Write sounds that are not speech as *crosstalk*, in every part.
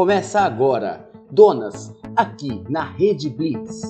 Começa agora, Donas, aqui na Rede Blitz.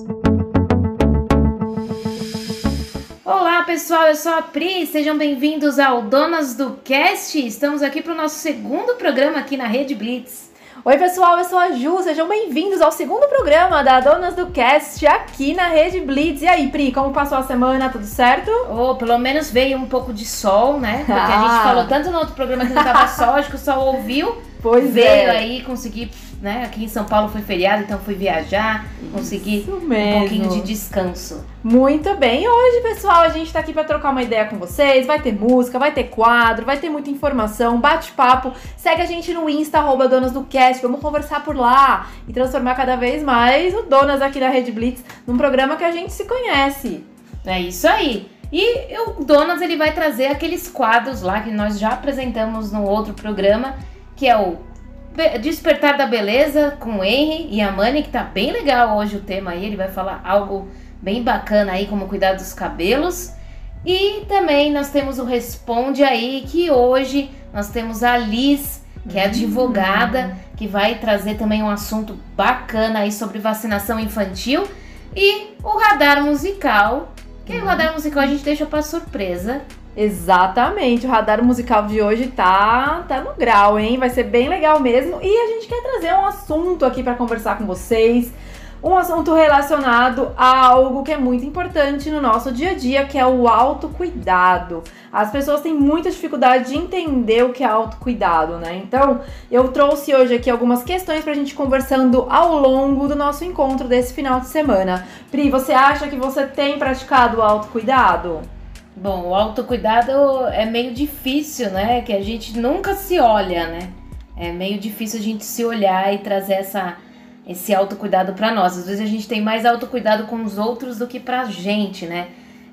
Olá pessoal, eu sou a Pri, sejam bem-vindos ao Donas do Cast. Estamos aqui para o nosso segundo programa aqui na Rede Blitz. Oi pessoal, eu sou a Ju, sejam bem-vindos ao segundo programa da Donas do Cast aqui na Rede Blitz. E aí, Pri, como passou a semana? Tudo certo? Oh, pelo menos veio um pouco de sol, né? Porque ah. a *laughs* gente falou tanto no outro programa que não tava sol, acho que o sol ouviu. Pois veio é. aí, consegui, né? Aqui em São Paulo foi feriado, então fui viajar, consegui um pouquinho de descanso. Muito bem. Hoje, pessoal, a gente tá aqui para trocar uma ideia com vocês. Vai ter música, vai ter quadro, vai ter muita informação, bate-papo. Segue a gente no Insta, arroba Donas do Cast. Vamos conversar por lá e transformar cada vez mais o Donas aqui da Rede Blitz num programa que a gente se conhece. É isso aí. E o Donas ele vai trazer aqueles quadros lá que nós já apresentamos no outro programa que é o Despertar da Beleza com o Henry e a Mani, que tá bem legal hoje o tema aí. Ele vai falar algo bem bacana aí, como cuidar dos cabelos. E também nós temos o Responde aí, que hoje nós temos a Liz, que é advogada, que vai trazer também um assunto bacana aí sobre vacinação infantil. E o radar musical, que o radar musical a gente deixa para surpresa Exatamente, o radar musical de hoje tá, tá no grau, hein? Vai ser bem legal mesmo. E a gente quer trazer um assunto aqui para conversar com vocês. Um assunto relacionado a algo que é muito importante no nosso dia a dia, que é o autocuidado. As pessoas têm muita dificuldade de entender o que é autocuidado, né? Então, eu trouxe hoje aqui algumas questões pra gente conversando ao longo do nosso encontro desse final de semana. Pri, você acha que você tem praticado autocuidado? Bom, o autocuidado é meio difícil, né? Que a gente nunca se olha, né? É meio difícil a gente se olhar e trazer essa, esse autocuidado para nós. Às vezes a gente tem mais autocuidado com os outros do que pra gente, né?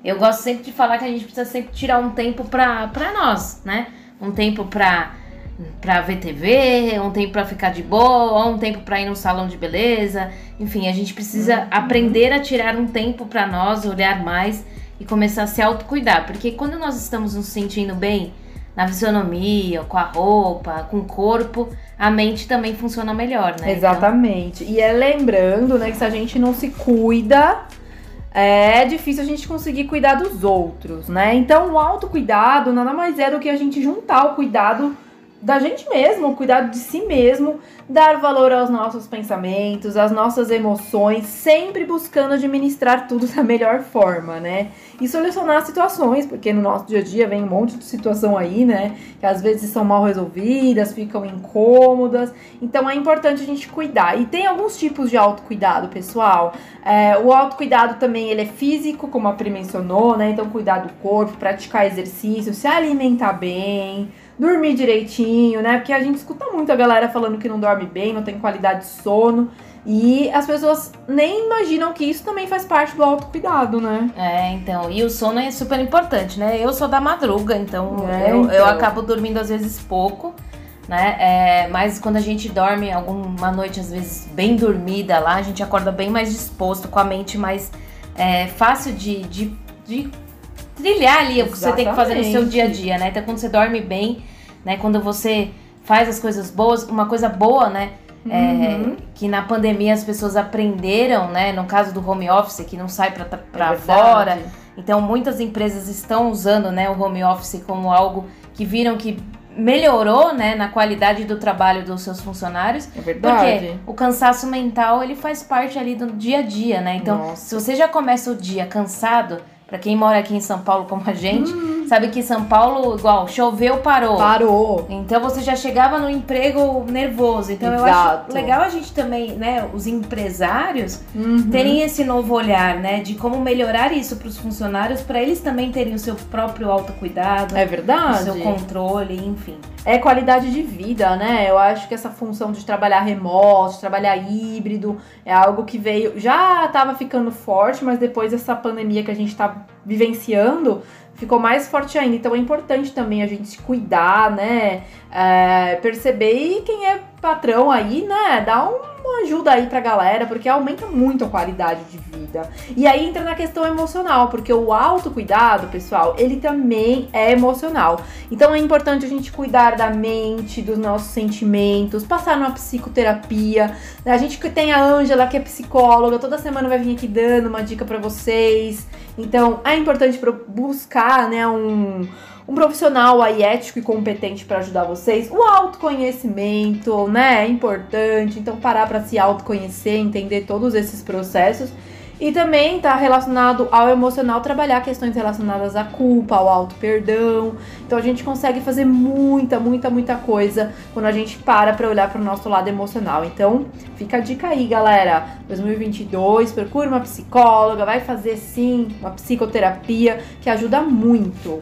Eu gosto sempre de falar que a gente precisa sempre tirar um tempo pra, pra nós, né? Um tempo pra, pra ver TV, um tempo pra ficar de boa, um tempo pra ir no salão de beleza. Enfim, a gente precisa uhum. aprender a tirar um tempo pra nós, olhar mais e começar a se autocuidar. Porque quando nós estamos nos sentindo bem na fisionomia, com a roupa, com o corpo, a mente também funciona melhor, né? Exatamente. Então... E é lembrando, né, que se a gente não se cuida, é difícil a gente conseguir cuidar dos outros, né? Então, o autocuidado nada mais é do que a gente juntar o cuidado da gente mesmo, cuidado de si mesmo, dar valor aos nossos pensamentos, às nossas emoções, sempre buscando administrar tudo da melhor forma, né? E solucionar situações, porque no nosso dia a dia vem um monte de situação aí, né? Que às vezes são mal resolvidas, ficam incômodas. Então é importante a gente cuidar. E tem alguns tipos de autocuidado, pessoal. É, o autocuidado também ele é físico, como a Pri mencionou, né? Então cuidar do corpo, praticar exercício, se alimentar bem dormir direitinho, né? Porque a gente escuta muito a galera falando que não dorme bem, não tem qualidade de sono. E as pessoas nem imaginam que isso também faz parte do autocuidado, né? É, então. E o sono é super importante, né? Eu sou da madruga, então, é, eu, então. eu acabo dormindo às vezes pouco, né? É, mas quando a gente dorme alguma noite, às vezes, bem dormida lá, a gente acorda bem mais disposto, com a mente mais é, fácil de, de, de trilhar ali Exatamente. o que você tem que fazer no seu dia a dia, né? Então, quando você dorme bem, né? Quando você faz as coisas boas, uma coisa boa, né? É, uhum. É, que na pandemia as pessoas aprenderam, né? No caso do home office, que não sai para é fora. Então, muitas empresas estão usando né, o home office como algo que viram que melhorou, né, na qualidade do trabalho dos seus funcionários. É verdade. Porque o cansaço mental, ele faz parte ali do dia a dia, né? Então, Nossa. se você já começa o dia cansado, para quem mora aqui em São Paulo como a gente, hum. sabe que São Paulo, igual, choveu, parou. Parou. Então você já chegava no emprego nervoso. Então Exato. eu acho legal a gente também, né, os empresários uhum. terem esse novo olhar, né, de como melhorar isso para os funcionários, para eles também terem o seu próprio autocuidado. É verdade. O seu controle, enfim. É qualidade de vida, né? Eu acho que essa função de trabalhar remoto, de trabalhar híbrido, é algo que veio, já estava ficando forte, mas depois dessa pandemia que a gente vivenciando, ficou mais forte ainda. Então é importante também a gente se cuidar, né? É, perceber quem é patrão aí, né? Dá uma ajuda aí pra galera, porque aumenta muito a qualidade de vida. E aí entra na questão emocional, porque o autocuidado, pessoal, ele também é emocional. Então é importante a gente cuidar da mente, dos nossos sentimentos, passar numa psicoterapia. A gente tem a Ângela, que é psicóloga, toda semana vai vir aqui dando uma dica para vocês. Então é importante buscar, né, um um profissional aí ético e competente para ajudar vocês. O autoconhecimento, né, é importante. Então parar para se autoconhecer, entender todos esses processos. E também está relacionado ao emocional, trabalhar questões relacionadas à culpa, ao auto-perdão. Então a gente consegue fazer muita, muita, muita coisa quando a gente para para olhar para o nosso lado emocional. Então fica a dica aí, galera. 2022, procure uma psicóloga, vai fazer sim uma psicoterapia que ajuda muito.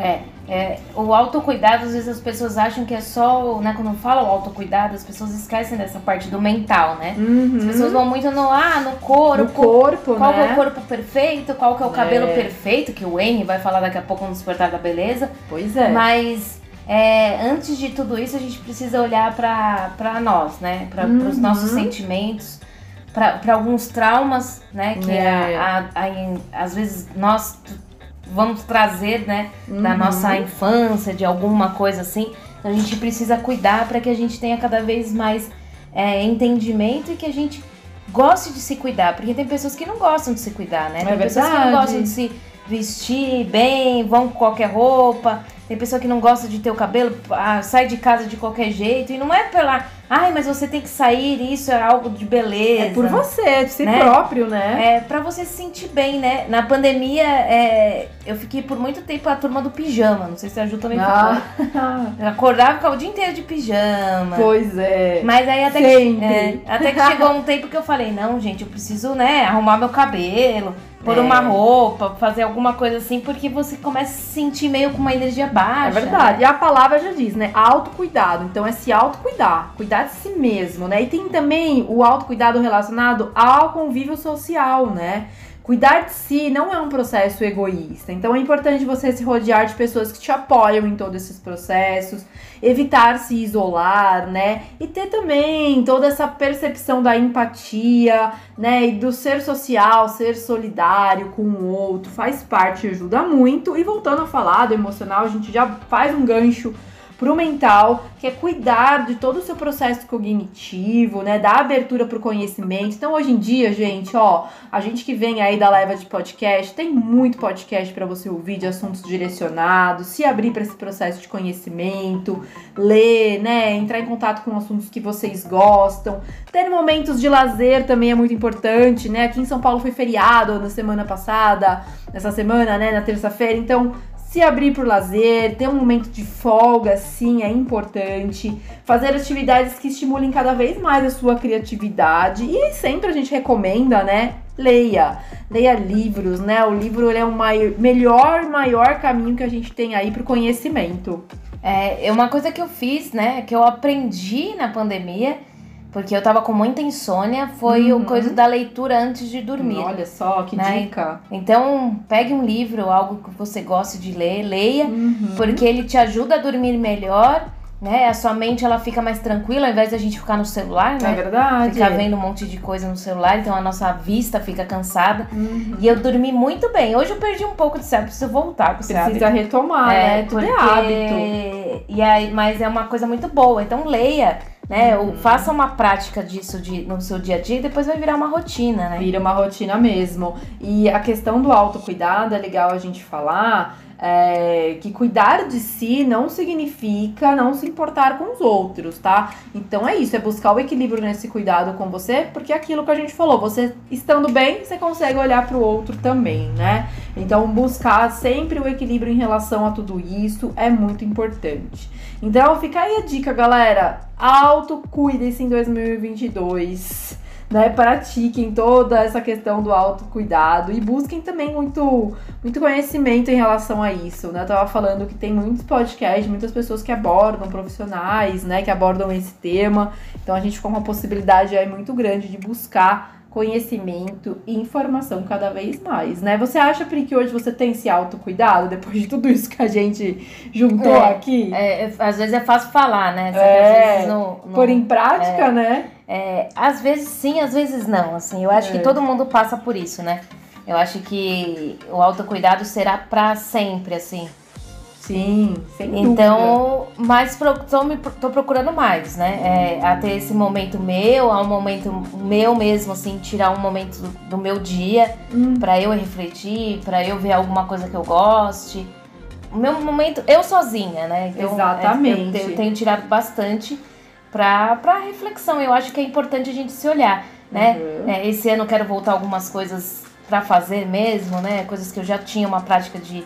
É, é, o autocuidado, às vezes as pessoas acham que é só, né, quando fala o autocuidado, as pessoas esquecem dessa parte do mental, né? Uhum. As pessoas vão muito no, ah, no corpo. No corpo, qual né? é o corpo perfeito, qual que é o cabelo é. perfeito, que o Henry vai falar daqui a pouco no Despertar da Beleza. Pois é. Mas é, antes de tudo isso, a gente precisa olhar para nós, né? Para uhum. os nossos sentimentos, para alguns traumas, né? Que é. a, a, a, às vezes nós vamos trazer, né, uhum. da nossa infância, de alguma coisa assim. Então a gente precisa cuidar para que a gente tenha cada vez mais é, entendimento e que a gente goste de se cuidar, porque tem pessoas que não gostam de se cuidar, né? É tem verdade. pessoas que não gostam de se vestir bem, vão com qualquer roupa. Tem pessoa que não gosta de ter o cabelo, ah, sai de casa de qualquer jeito. E não é pela. Ai, mas você tem que sair, isso é algo de beleza. É por você, é de si né? próprio, né? É pra você se sentir bem, né? Na pandemia, é, eu fiquei por muito tempo a turma do pijama. Não sei se a Ju também ah. *laughs* ficou. acordava ficava o dia inteiro de pijama. Pois é. Mas aí até que, é, até que chegou um tempo que eu falei, não, gente, eu preciso, né, arrumar meu cabelo pôr é. uma roupa, fazer alguma coisa assim, porque você começa a se sentir meio com uma energia baixa. É verdade. Né? E a palavra já diz, né? Autocuidado. Então é se autocuidar, cuidar de si mesmo, né? E tem também o autocuidado relacionado ao convívio social, né? Cuidar de si não é um processo egoísta, então é importante você se rodear de pessoas que te apoiam em todos esses processos, evitar se isolar, né? E ter também toda essa percepção da empatia, né? E do ser social, ser solidário com o outro, faz parte, ajuda muito. E voltando a falar do emocional, a gente já faz um gancho pro mental, que é cuidar de todo o seu processo cognitivo, né? Dar abertura pro conhecimento. Então, hoje em dia, gente, ó, a gente que vem aí da leva de podcast, tem muito podcast para você ouvir de assuntos direcionados, se abrir para esse processo de conhecimento, ler, né? Entrar em contato com assuntos que vocês gostam. Ter momentos de lazer também é muito importante, né? Aqui em São Paulo foi feriado na semana passada, nessa semana, né? Na terça-feira. Então, se abrir por lazer, ter um momento de folga, sim, é importante. Fazer atividades que estimulem cada vez mais a sua criatividade. E sempre a gente recomenda, né? Leia. Leia livros, né? O livro é o maior, melhor, maior caminho que a gente tem aí para o conhecimento. É, uma coisa que eu fiz, né? Que eu aprendi na pandemia porque eu tava com muita insônia, foi uhum. o coisa da leitura antes de dormir. Olha só, que né? dica. Então, pegue um livro, algo que você goste de ler, leia, uhum. porque ele te ajuda a dormir melhor, né? A sua mente ela fica mais tranquila ao invés da gente ficar no celular, né? É verdade. Ficar vendo um monte de coisa no celular, então a nossa vista fica cansada. Uhum. E eu dormi muito bem. Hoje eu perdi um pouco de hábito, preciso voltar com Precisa hábito. retomar, é, né? Tudo é porque... é hábito. E aí, mas é uma coisa muito boa. Então leia né? Uhum. Faça uma prática disso de, no seu dia a dia e depois vai virar uma rotina, né? Vira uma rotina mesmo. E a questão do autocuidado é legal a gente falar. É, que cuidar de si não significa não se importar com os outros, tá? Então é isso, é buscar o equilíbrio nesse cuidado com você, porque é aquilo que a gente falou, você estando bem, você consegue olhar para o outro também, né? Então buscar sempre o equilíbrio em relação a tudo isso é muito importante. Então fica aí a dica, galera. Autocuidem-se em 2022. Né, pratiquem toda essa questão do autocuidado e busquem também muito, muito conhecimento em relação a isso. Né? Eu tava falando que tem muitos podcasts, muitas pessoas que abordam profissionais, né, que abordam esse tema. Então a gente ficou com uma possibilidade aí muito grande de buscar conhecimento e informação cada vez mais, né? Você acha, Pri, que hoje você tem esse autocuidado depois de tudo isso que a gente juntou é, aqui? É, às vezes é fácil falar, né? É, no, pôr em prática, é, né? É, às vezes sim, às vezes não. Assim, eu acho É. que todo mundo passa por isso, né? Eu acho que o autocuidado será pra sempre, assim. Sim, sem dúvida. Então, mas pro, tô, me, tô procurando mais, né? É, a ter esse momento meu, a um momento meu mesmo, assim, tirar um momento do, do meu dia Hum. pra eu refletir, pra eu ver alguma coisa que eu goste. O meu momento, eu sozinha, né? Então, Exatamente. é, eu, eu tenho tirado bastante pra reflexão. Eu acho que é importante a gente se olhar, né? Uhum. É, esse ano eu quero voltar algumas coisas pra fazer mesmo, né? Coisas que eu já tinha uma prática de,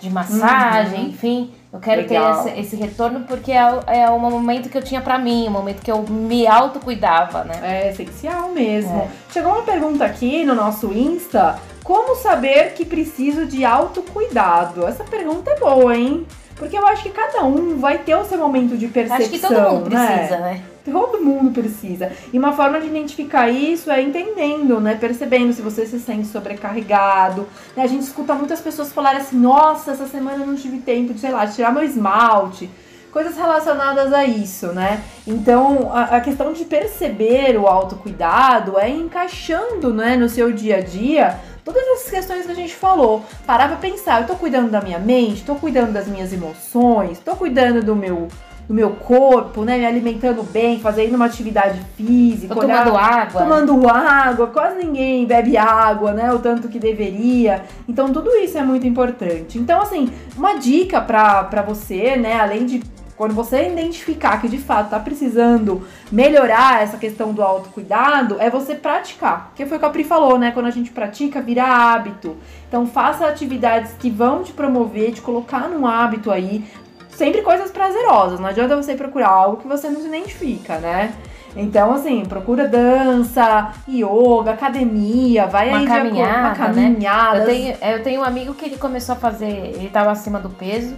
de massagem, Uhum. enfim. Eu quero Legal. ter esse, esse retorno porque é, o- é o momento que eu tinha pra mim, o momento que eu me autocuidava, né? É essencial mesmo. É. Chegou uma pergunta aqui no nosso Insta: como saber que preciso de autocuidado? Essa pergunta é boa, hein? Porque eu acho que cada um vai ter o seu momento de percepção. Acho que todo mundo né? precisa, né? Todo mundo precisa. E uma forma de identificar isso é entendendo, né? Percebendo se você se sente sobrecarregado. né? A gente escuta muitas pessoas falarem assim: nossa, essa semana eu não tive tempo de, sei lá, tirar meu esmalte. Coisas relacionadas a isso, né? Então, a, a questão de perceber o autocuidado é encaixando, né, no seu dia a dia todas essas questões que a gente falou. Parar pra pensar, eu tô cuidando da minha mente, tô cuidando das minhas emoções, tô cuidando do meu do meu corpo, né? Me alimentando bem, fazendo uma atividade física, Tô olhar- tomando água. tomando água, quase ninguém bebe água, né? O tanto que deveria. Então, tudo isso é muito importante. Então, assim, uma dica pra, pra você, né? Além de quando você identificar que de fato tá precisando melhorar essa questão do autocuidado, é você praticar. Porque foi o que a Pri falou, né? Quando a gente pratica, vira hábito. Então, faça atividades que vão te promover, te colocar num hábito aí. Sempre coisas prazerosas. Não adianta você procurar algo que você não se identifica, né? Então, assim, procura dança, yoga, academia, vai Uma aí de acordo- caminhada, uma né? caminhada. Eu tenho, eu tenho um amigo que ele começou a fazer, ele tava acima do peso,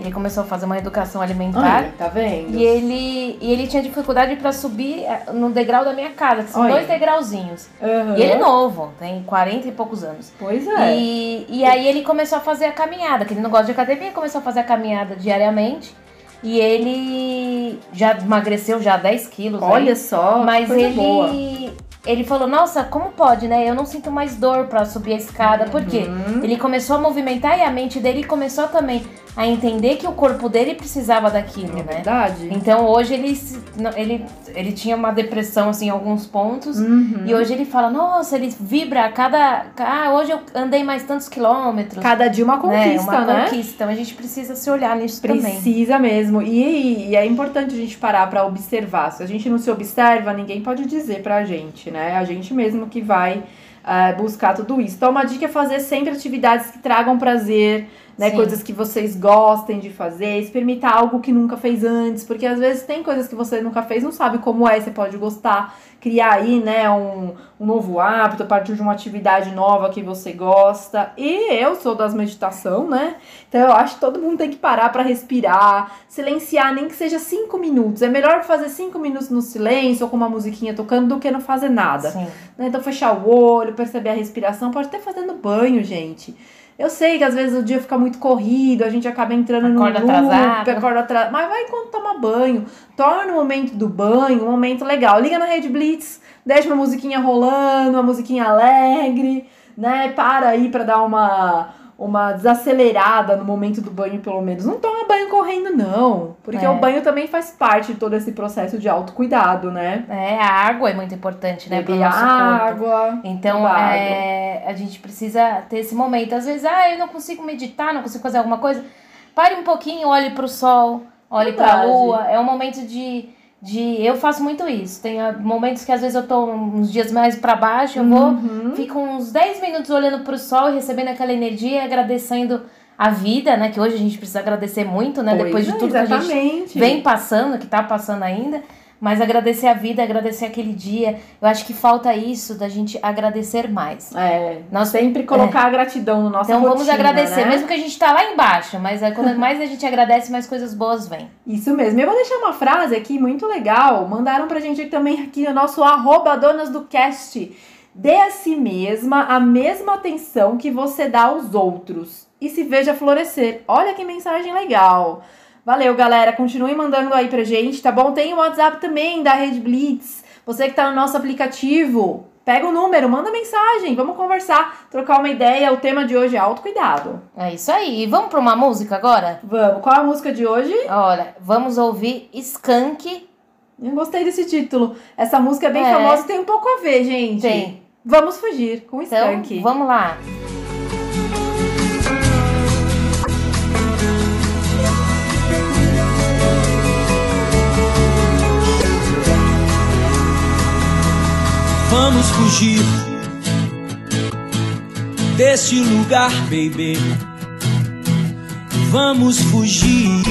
ele começou a fazer uma educação alimentar. Ai, tá vendo? E ele, e ele tinha dificuldade pra subir eh, no degrau da minha casa, que são Olha. dois degrauzinhos. Aham. E ele é novo, tem 40 e poucos anos. Pois é. E, e aí ele começou a fazer a caminhada, que ele não gosta de academia, começou a fazer a caminhada diariamente. E ele já emagreceu já 10 quilos. aí. Olha só, Mas ele, boa. ele falou, nossa, como pode, né? Eu não sinto mais dor pra subir a escada. Por quê? Uhum. Ele começou a movimentar e a mente dele começou também a entender que o corpo dele precisava daquilo, É né? verdade. Então hoje ele, ele, ele tinha uma depressão assim, em alguns pontos. Uhum. E hoje ele fala, nossa, ele vibra a cada. Ah, hoje eu andei mais tantos quilômetros. Cada dia uma conquista, né? Uma né? conquista. Então a gente precisa se olhar nisso também. Precisa mesmo. E, e é importante a gente parar pra observar. Se a gente não se observa, ninguém pode dizer pra gente, né? A gente mesmo que vai eh, buscar tudo isso. Então, uma dica é fazer sempre atividades que tragam prazer, né? Sim. Coisas que vocês gostem de fazer, experimentar algo que nunca fez antes, porque às vezes tem coisas que você nunca fez, não sabe como é, você pode gostar, criar aí, né, um, um novo hábito a partir de uma atividade nova que você gosta. E eu sou das meditação, né? Então eu acho que todo mundo tem que parar pra respirar, silenciar, nem que seja cinco minutos. É melhor fazer cinco minutos no silêncio ou com uma musiquinha tocando do que não fazer nada. Sim. né? Então fechar o olho, perceber a respiração, pode até fazendo banho, gente. Eu sei que às vezes o dia fica muito corrido, a gente acaba entrando Acorda no loop, atrasado. acorda atrasado, mas vai enquanto toma banho. Torna o momento do banho um momento legal. Liga na Rede Blitz, deixa uma musiquinha rolando, uma musiquinha alegre, né? Para aí pra dar uma uma desacelerada no momento do banho, pelo menos. Não toma banho correndo, não. Porque É. o banho também faz parte de todo esse processo de autocuidado, né? É, a água é muito importante, né, Beber água. Então, é, a gente precisa ter esse momento. Às vezes, ah, eu não consigo meditar, não consigo fazer alguma coisa. Pare um pouquinho, olhe pro sol, olhe pra Verdade. lua. É um momento de, de. Eu faço muito isso. Tem ah, momentos que às vezes eu tô uns dias mais pra baixo, eu vou, Uhum. fico uns 10 minutos olhando pro sol e recebendo aquela energia, agradecendo a vida, né? Que hoje a gente precisa agradecer muito, né? Pois Depois de é, tudo que a gente exatamente. vem passando, que tá passando ainda, mas agradecer a vida, agradecer aquele dia. Eu acho que falta isso da gente agradecer mais. É, Nós sempre colocar a gratidão no nosso então vamos agradecer, né? mesmo que a gente tá lá embaixo, mas é quando mais a gente agradece, mais coisas boas vêm. Isso mesmo. Eu vou deixar uma frase aqui muito legal. Mandaram pra gente também aqui no nosso arroba donas do cast. Dê a si mesma a mesma atenção que você dá aos outros. E se veja florescer. Olha que mensagem legal. Valeu, galera. Continue mandando aí pra gente, tá bom? Tem o WhatsApp também da Rede Blitz. Você que tá no nosso aplicativo, pega o número, manda mensagem, vamos conversar, trocar uma ideia. O tema de hoje é autocuidado. É isso aí. Vamos pra uma música agora? Vamos. Qual é a música de hoje? Olha, vamos ouvir Skank. Eu gostei desse título. Essa música é bem é. famosa e tem um pouco a ver, gente. Tem. Vamos fugir com Skank. Então, vamos lá. Vamos fugir deste lugar, baby. Vamos fugir.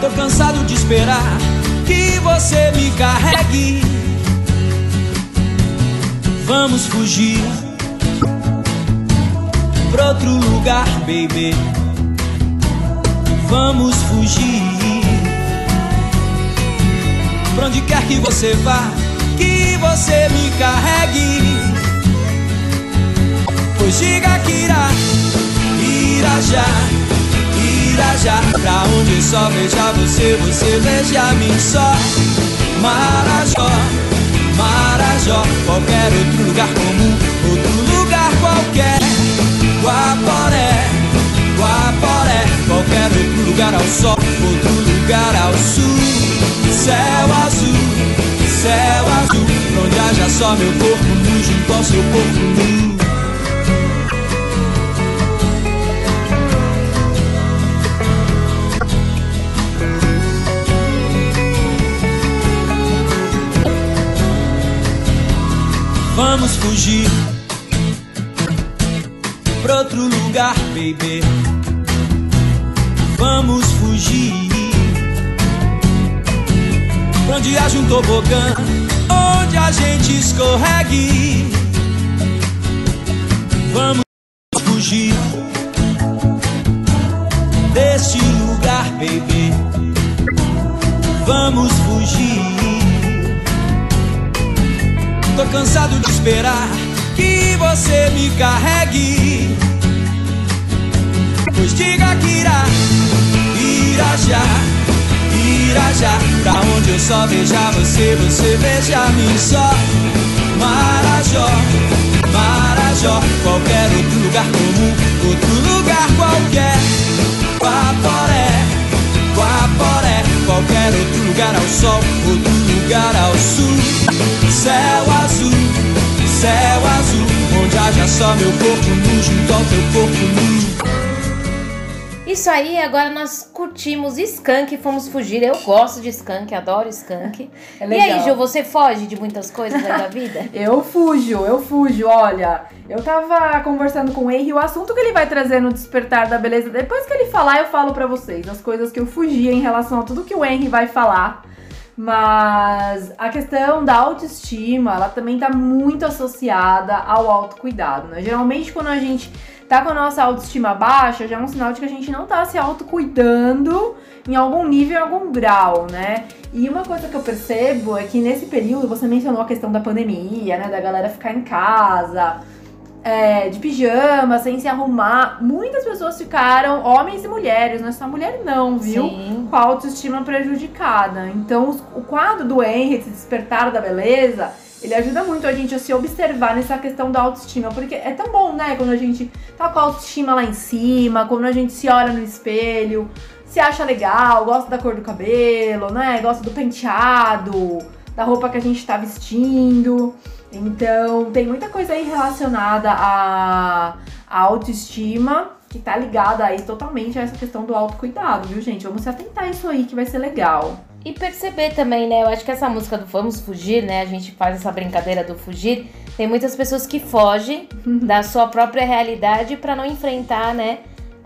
Tô cansado de esperar que você me carregue. Vamos fugir pra outro lugar, baby. Vamos fugir pra onde quer que você vá, que você me carregue. Pois diga que irá, irá já, irá já. Pra onde só veja você, você veja a mim só. Marajó, Marajó, qualquer outro lugar comum, outro lugar qualquer. Guaporé, Guaporé, qualquer outro lugar ao sol, outro lugar ao sul. Céu azul, céu azul Onde haja só meu corpo nu junto ao seu corpo nu Vamos fugir pra outro lugar, baby. Vamos fugir onde haja um tobogã, onde a gente escorregue. Vamos fugir deste lugar, baby. Vamos fugir. Tô cansado de esperar que você me carregue. Pois diga que irá, irá já já Pra onde eu só veja você, você veja mim só. Marajó, Marajó Qualquer outro lugar comum, outro lugar qualquer. Guaporé, Guaporé Qualquer outro lugar ao sol, outro lugar ao sul. Céu azul, céu azul Onde haja só meu corpo nu junto ao teu corpo nu isso aí, agora nós curtimos Skank e fomos fugir. Eu gosto de Skank, adoro Skank. *laughs* É e aí, Ju, você foge de muitas coisas da vida? *laughs* eu fujo, eu fujo. Olha, eu tava conversando com o Henry, o assunto que ele vai trazer no Despertar da Beleza, depois que ele falar, eu falo para vocês as coisas que eu fugi em relação a tudo que o Henry vai falar. Mas a questão da autoestima, ela também tá muito associada ao autocuidado, né? Geralmente quando a gente tá com a nossa autoestima baixa, já é um sinal de que a gente não tá se autocuidando em algum nível, em algum grau, né? E uma coisa que eu percebo é que nesse período, você mencionou a questão da pandemia, né? Da galera ficar em casa, é, de pijama, sem se arrumar. Muitas pessoas ficaram, homens e mulheres, não é só mulher não, viu? Sim. Com a autoestima prejudicada. Então, o quadro do Henry, esse despertar da beleza ele ajuda muito a gente a se observar nessa questão da autoestima, porque é tão bom, né, quando a gente tá com a autoestima lá em cima, quando a gente se olha no espelho, se acha legal, gosta da cor do cabelo, né, gosta do penteado, da roupa que a gente tá vestindo. Então, tem muita coisa aí relacionada à, à autoestima que tá ligada aí totalmente a essa questão do autocuidado, viu, gente? Vamos se atentar a isso aí que vai ser legal. E perceber também, né? Eu acho que essa música do Vamos Fugir, né? A gente faz essa brincadeira do fugir. Tem muitas pessoas que fogem uhum. da sua própria realidade para não enfrentar, né?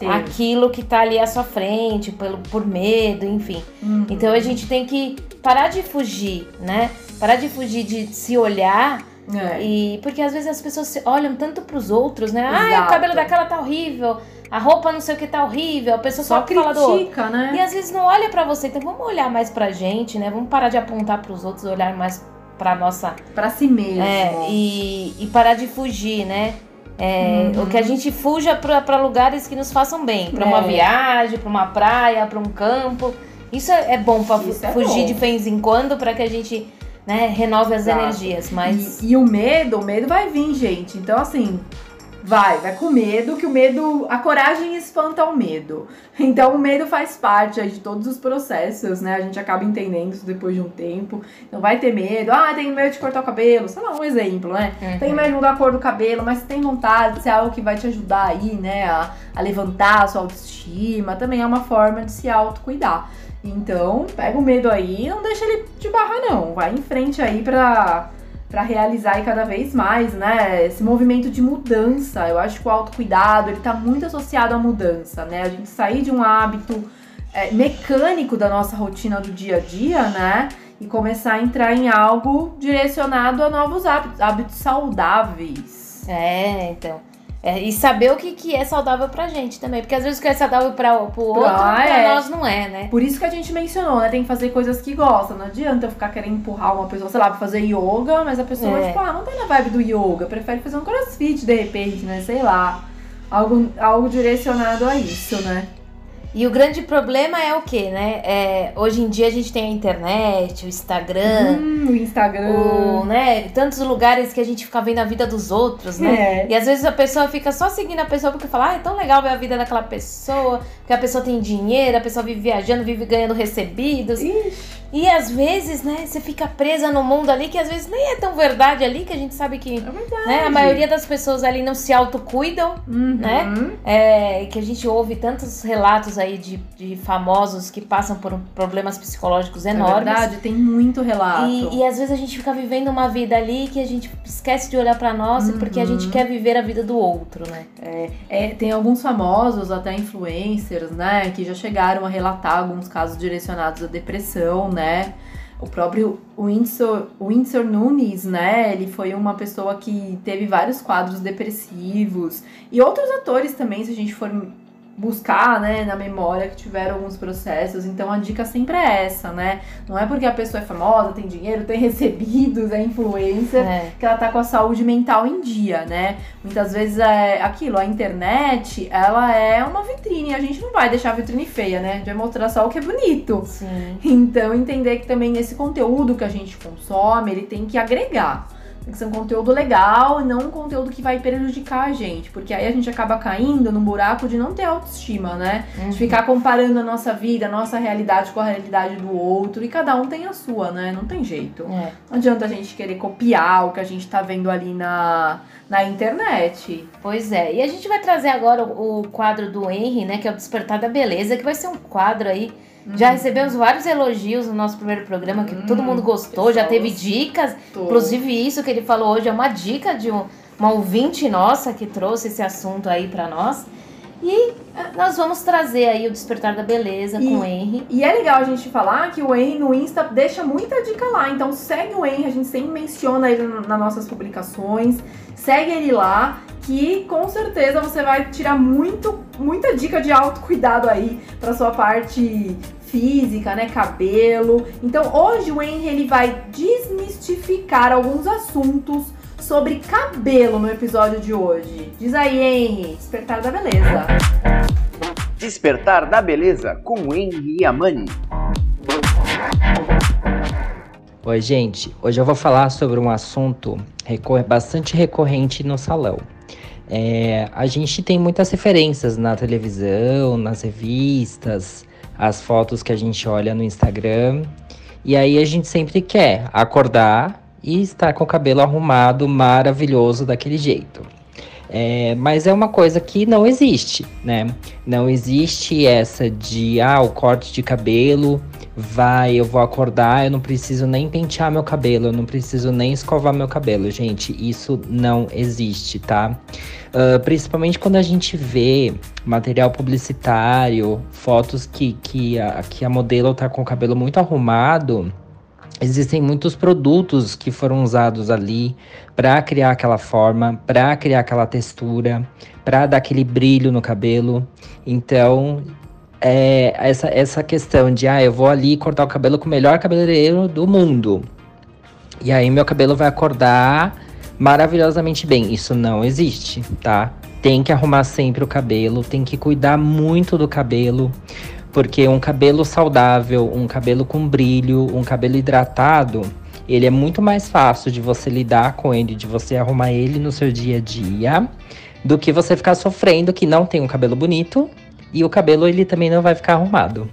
Aquilo que tá ali à sua frente, pelo, por medo, enfim. Uhum. Então a gente tem que parar de fugir, né? Parar de fugir de se olhar. É. E porque às vezes as pessoas olham tanto para os outros, né? Ah, o cabelo daquela tá horrível a roupa não sei o que tá horrível, a pessoa só, só critica, né? E às vezes não olha para você. Então vamos olhar mais pra gente, né? Vamos parar de apontar para os outros, olhar mais pra nossa. Pra si mesmo. É, e, e parar de fugir, né? É, uhum. O que a gente fuja para lugares que nos façam bem, para uma é. viagem, para uma praia, para um campo. Isso é, é bom para é fugir bom. de vez em quando para que a gente né, renove as Exato. energias. Mas e, e, o medo, o medo vai vir, gente. Então assim, Vai, vai com medo, que o medo. A coragem espanta o medo. Então o medo faz parte de todos os processos, né? A gente acaba entendendo isso depois de um tempo. Então vai ter medo. Ah, tenho medo de cortar o cabelo. Sei lá, um exemplo, né? Uhum. Tem medo de mudar a cor do cabelo, mas tem vontade de ser algo que vai te ajudar aí, né? A, a levantar a sua autoestima. Também é uma forma de se autocuidar. Então, pega o medo aí não deixa ele te barrar, não. Vai em frente aí pra para realizar e cada vez mais, né? Esse movimento de mudança. Eu acho que o autocuidado ele tá muito associado à mudança, né? A gente sair de um hábito é, mecânico da nossa rotina do dia a dia, né? E começar a entrar em algo direcionado a novos hábitos, hábitos saudáveis. É, então. É, e saber o que, que é saudável pra gente também. Porque às vezes o que é saudável pra, pro outro, ah, pra é. nós não é, né? Por isso que a gente mencionou, né? Tem que fazer coisas que gosta. Não adianta eu ficar querendo empurrar uma pessoa, sei lá, pra fazer yoga, mas a pessoa, é. tipo, ah, não tem na vibe do yoga. Prefere fazer um crossfit de repente, né? Sei lá. Algo, algo direcionado a isso, né? E o grande problema é o que, né? É, hoje em dia a gente tem a internet, o Instagram. Hum, o Instagram. O, né, tantos lugares que a gente fica vendo a vida dos outros, né? É. E às vezes a pessoa fica só seguindo a pessoa porque fala, ah, é tão legal ver a vida daquela pessoa, porque a pessoa tem dinheiro, a pessoa vive viajando, vive ganhando recebidos. Ixi. E às vezes, né, você fica presa no mundo ali que às vezes nem é tão verdade ali, que a gente sabe que é né, a maioria das pessoas ali não se autocuidam, uhum. né? É, que a gente ouve tantos relatos aí de, de famosos que passam por problemas psicológicos é enormes. É verdade, tem muito relato. E, e às vezes a gente fica vivendo uma vida ali que a gente esquece de olhar para nós uhum. porque a gente quer viver a vida do outro, né? É, é, tem alguns famosos, até influencers, né, que já chegaram a relatar alguns casos direcionados à depressão, né? Né? O próprio Windsor, Windsor Nunes, né? Ele foi uma pessoa que teve vários quadros depressivos. E outros atores também, se a gente for buscar, né, na memória que tiveram alguns processos. Então a dica sempre é essa, né? Não é porque a pessoa é famosa, tem dinheiro, tem *laughs* recebidos, é influencer, é. que ela tá com a saúde mental em dia, né? Muitas vezes é aquilo, a internet, ela é uma vitrine, a gente não vai deixar a vitrine feia, né? A gente vai mostrar só o que é bonito. Sim. Então entender que também esse conteúdo que a gente consome, ele tem que agregar. Tem que ser um conteúdo legal e não um conteúdo que vai prejudicar a gente. Porque aí a gente acaba caindo num buraco de não ter autoestima, né? Uhum. De ficar comparando a nossa vida, a nossa realidade com a realidade do outro. E cada um tem a sua, né? Não tem jeito. É. Não adianta a gente querer copiar o que a gente tá vendo ali na, na internet. Pois é. E a gente vai trazer agora o, o quadro do Henry, né? Que é o Despertar da Beleza, que vai ser um quadro aí já recebemos vários elogios no nosso primeiro programa, que hum, todo mundo gostou, já teve dicas. Inclusive, isso que ele falou hoje é uma dica de um, uma ouvinte nossa que trouxe esse assunto aí para nós. E eh, nós vamos trazer aí o Despertar da Beleza e, com o Henry. E é legal a gente falar que o Henry no Insta deixa muita dica lá. Então segue o Henry, a gente sempre menciona ele nas nossas publicações. Segue ele lá que com certeza você vai tirar muito, muita dica de autocuidado aí para sua parte física, né, cabelo. Então hoje o Henry ele vai desmistificar alguns assuntos sobre cabelo no episódio de hoje. Diz aí, Henry, Despertar da Beleza. Despertar da Beleza com o Henry Yamani. Oi, gente. Hoje eu vou falar sobre um assunto bastante recorrente no salão. É, a gente tem muitas referências na televisão, nas revistas, as fotos que a gente olha no Instagram. E aí a gente sempre quer acordar e estar com o cabelo arrumado maravilhoso daquele jeito. É, mas é uma coisa que não existe, né? Não existe essa de ah, o corte de cabelo vai, eu vou acordar, eu não preciso nem pentear meu cabelo, eu não preciso nem escovar meu cabelo. Gente, isso não existe, tá? Uh, principalmente quando a gente vê material publicitário, fotos que, que, a, que a modelo tá com o cabelo muito arrumado. Existem muitos produtos que foram usados ali para criar aquela forma, para criar aquela textura, para dar aquele brilho no cabelo. Então, é, essa, essa questão de, ah, eu vou ali cortar o cabelo com o melhor cabeleireiro do mundo. E aí meu cabelo vai acordar maravilhosamente bem. Isso não existe, tá? Tem que arrumar sempre o cabelo, tem que cuidar muito do cabelo, porque um cabelo saudável, um cabelo com brilho, um cabelo hidratado, ele é muito mais fácil de você lidar com ele, de você arrumar ele no seu dia a dia, do que você ficar sofrendo que não tem um cabelo bonito e o cabelo ele também não vai ficar arrumado.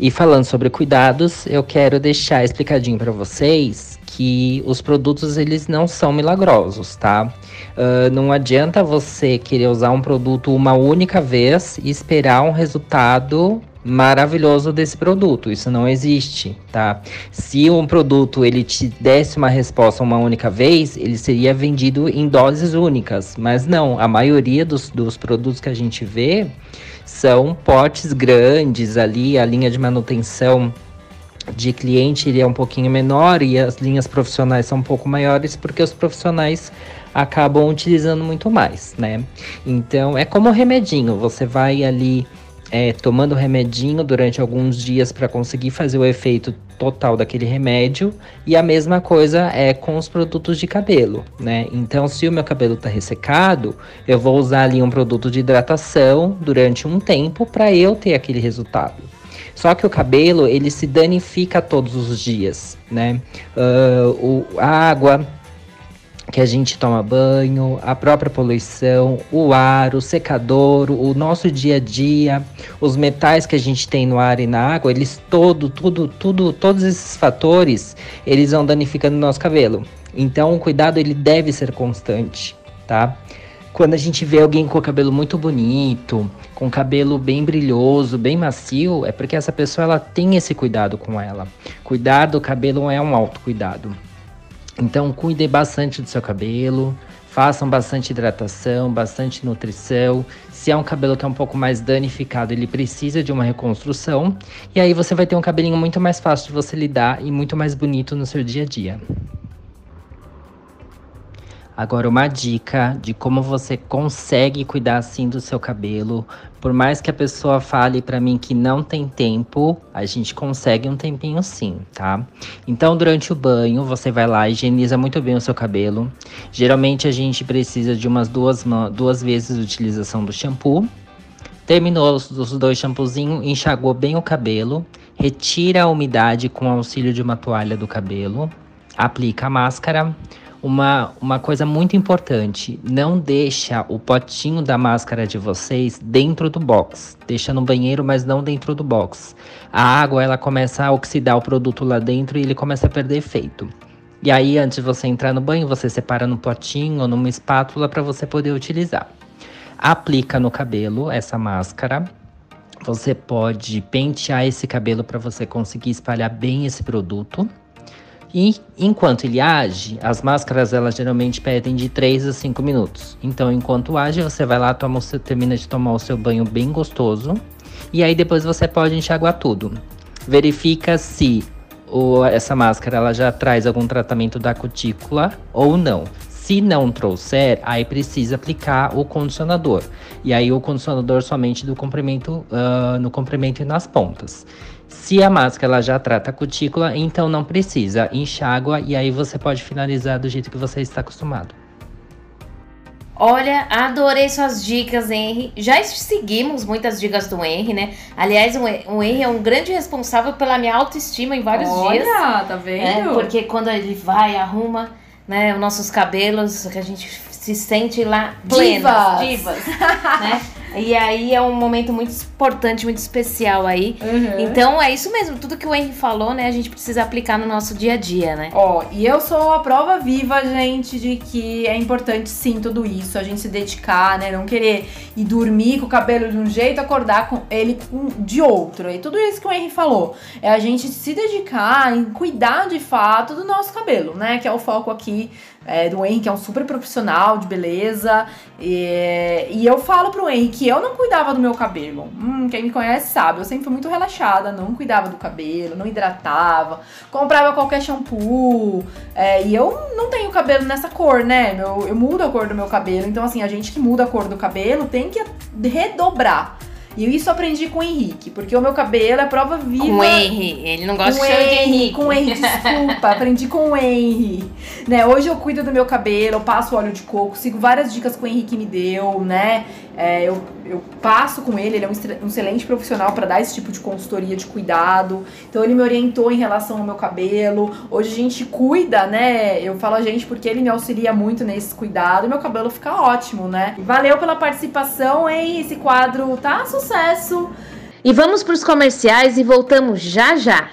E falando sobre cuidados, eu quero deixar explicadinho para vocês que os produtos eles não são milagrosos, tá? Uh, não adianta você querer usar um produto uma única vez e esperar um resultado maravilhoso desse produto. Isso não existe, tá? Se um produto ele te desse uma resposta uma única vez, ele seria vendido em doses únicas. Mas não, a maioria dos, dos produtos que a gente vê são potes grandes ali, a linha de manutenção de cliente é um pouquinho menor e as linhas profissionais são um pouco maiores porque os profissionais acabam utilizando muito mais, né? Então é como remedinho, você vai ali é, tomando remedinho durante alguns dias para conseguir fazer o efeito total daquele remédio. E a mesma coisa é com os produtos de cabelo, né? Então, se o meu cabelo está ressecado, eu vou usar ali um produto de hidratação durante um tempo para eu ter aquele resultado. Só que o cabelo ele se danifica todos os dias, né? Uh, o, a água que a gente toma banho, a própria poluição, o ar, o secador, o nosso dia a dia, os metais que a gente tem no ar e na água, eles todo, tudo, tudo, todos esses fatores, eles vão danificando o nosso cabelo. Então, o cuidado ele deve ser constante, tá? Quando a gente vê alguém com o cabelo muito bonito, com cabelo bem brilhoso, bem macio, é porque essa pessoa ela tem esse cuidado com ela. Cuidar do cabelo é um autocuidado. Então, cuide bastante do seu cabelo, façam bastante hidratação, bastante nutrição. Se é um cabelo que é um pouco mais danificado, ele precisa de uma reconstrução. E aí você vai ter um cabelinho muito mais fácil de você lidar e muito mais bonito no seu dia a dia. Agora, uma dica de como você consegue cuidar assim do seu cabelo. Por mais que a pessoa fale para mim que não tem tempo, a gente consegue um tempinho sim, tá? Então, durante o banho, você vai lá, higieniza muito bem o seu cabelo. Geralmente, a gente precisa de umas duas, duas vezes a utilização do shampoo. Terminou os dois shampoozinhos, enxagou bem o cabelo. Retira a umidade com auxílio de uma toalha do cabelo. Aplica a máscara uma, uma coisa muito importante, não deixa o potinho da máscara de vocês dentro do box. Deixa no banheiro, mas não dentro do box. A água ela começa a oxidar o produto lá dentro e ele começa a perder efeito. E aí, antes de você entrar no banho, você separa no potinho ou numa espátula para você poder utilizar. Aplica no cabelo essa máscara. Você pode pentear esse cabelo para você conseguir espalhar bem esse produto. E enquanto ele age, as máscaras elas geralmente pedem de 3 a 5 minutos. Então, enquanto age, você vai lá, toma seu, termina de tomar o seu banho bem gostoso. E aí depois você pode enxaguar tudo. Verifica se essa máscara ela já traz algum tratamento da cutícula ou não. Se não trouxer, aí precisa aplicar o condicionador. E aí o condicionador somente do comprimento, uh, no comprimento e nas pontas. Se a máscara ela já trata a cutícula, então não precisa, enxágua e aí você pode finalizar do jeito que você está acostumado. Olha, adorei suas dicas, Henry. Já seguimos muitas dicas do Henry, né? Aliás, o Henry é um grande responsável pela minha autoestima em vários Olha, dias. Olha, tá vendo? É, porque quando ele vai, arruma né, os nossos cabelos, que a gente se sente lá plenas, divas, divas *laughs* né? E aí é um momento muito importante, muito especial aí. Uhum. Então é isso mesmo, tudo que o Henry falou, né? A gente precisa aplicar no nosso dia a dia, né? Ó, e eu sou a prova viva, gente, de que é importante sim tudo isso, a gente se dedicar, né? Não querer ir dormir com o cabelo de um jeito, acordar com ele de outro. E tudo isso que o Henry falou. É a gente se dedicar em cuidar de fato do nosso cabelo, né? Que é o foco aqui é, do Henry, que é um super profissional de beleza. E, e eu falo pro Henry que eu não cuidava do meu cabelo. Hum, quem me conhece sabe, eu sempre fui muito relaxada, não cuidava do cabelo, não hidratava, comprava qualquer shampoo. É, e eu não tenho cabelo nessa cor, né? Eu mudo a cor do meu cabelo. Então, assim, a gente que muda a cor do cabelo tem que redobrar E isso aprendi com o Henrique, porque o meu cabelo é prova viva. Com o Henry. Ele não gosta de chamar de Henrique. Com o Henry, desculpa. *laughs* aprendi com o Henry. Né, hoje eu cuido do meu cabelo, eu passo óleo de coco, sigo várias dicas que o Henrique me deu, né? É, eu, eu passo com ele, ele é um, um excelente profissional para dar esse tipo de consultoria de cuidado. Então ele me orientou em relação ao meu cabelo. Hoje a gente cuida, né? Eu falo a gente porque ele me auxilia muito nesse cuidado e meu cabelo fica ótimo, né? Valeu pela participação, hein? Esse quadro tá sucesso. E vamos para os comerciais e voltamos já já.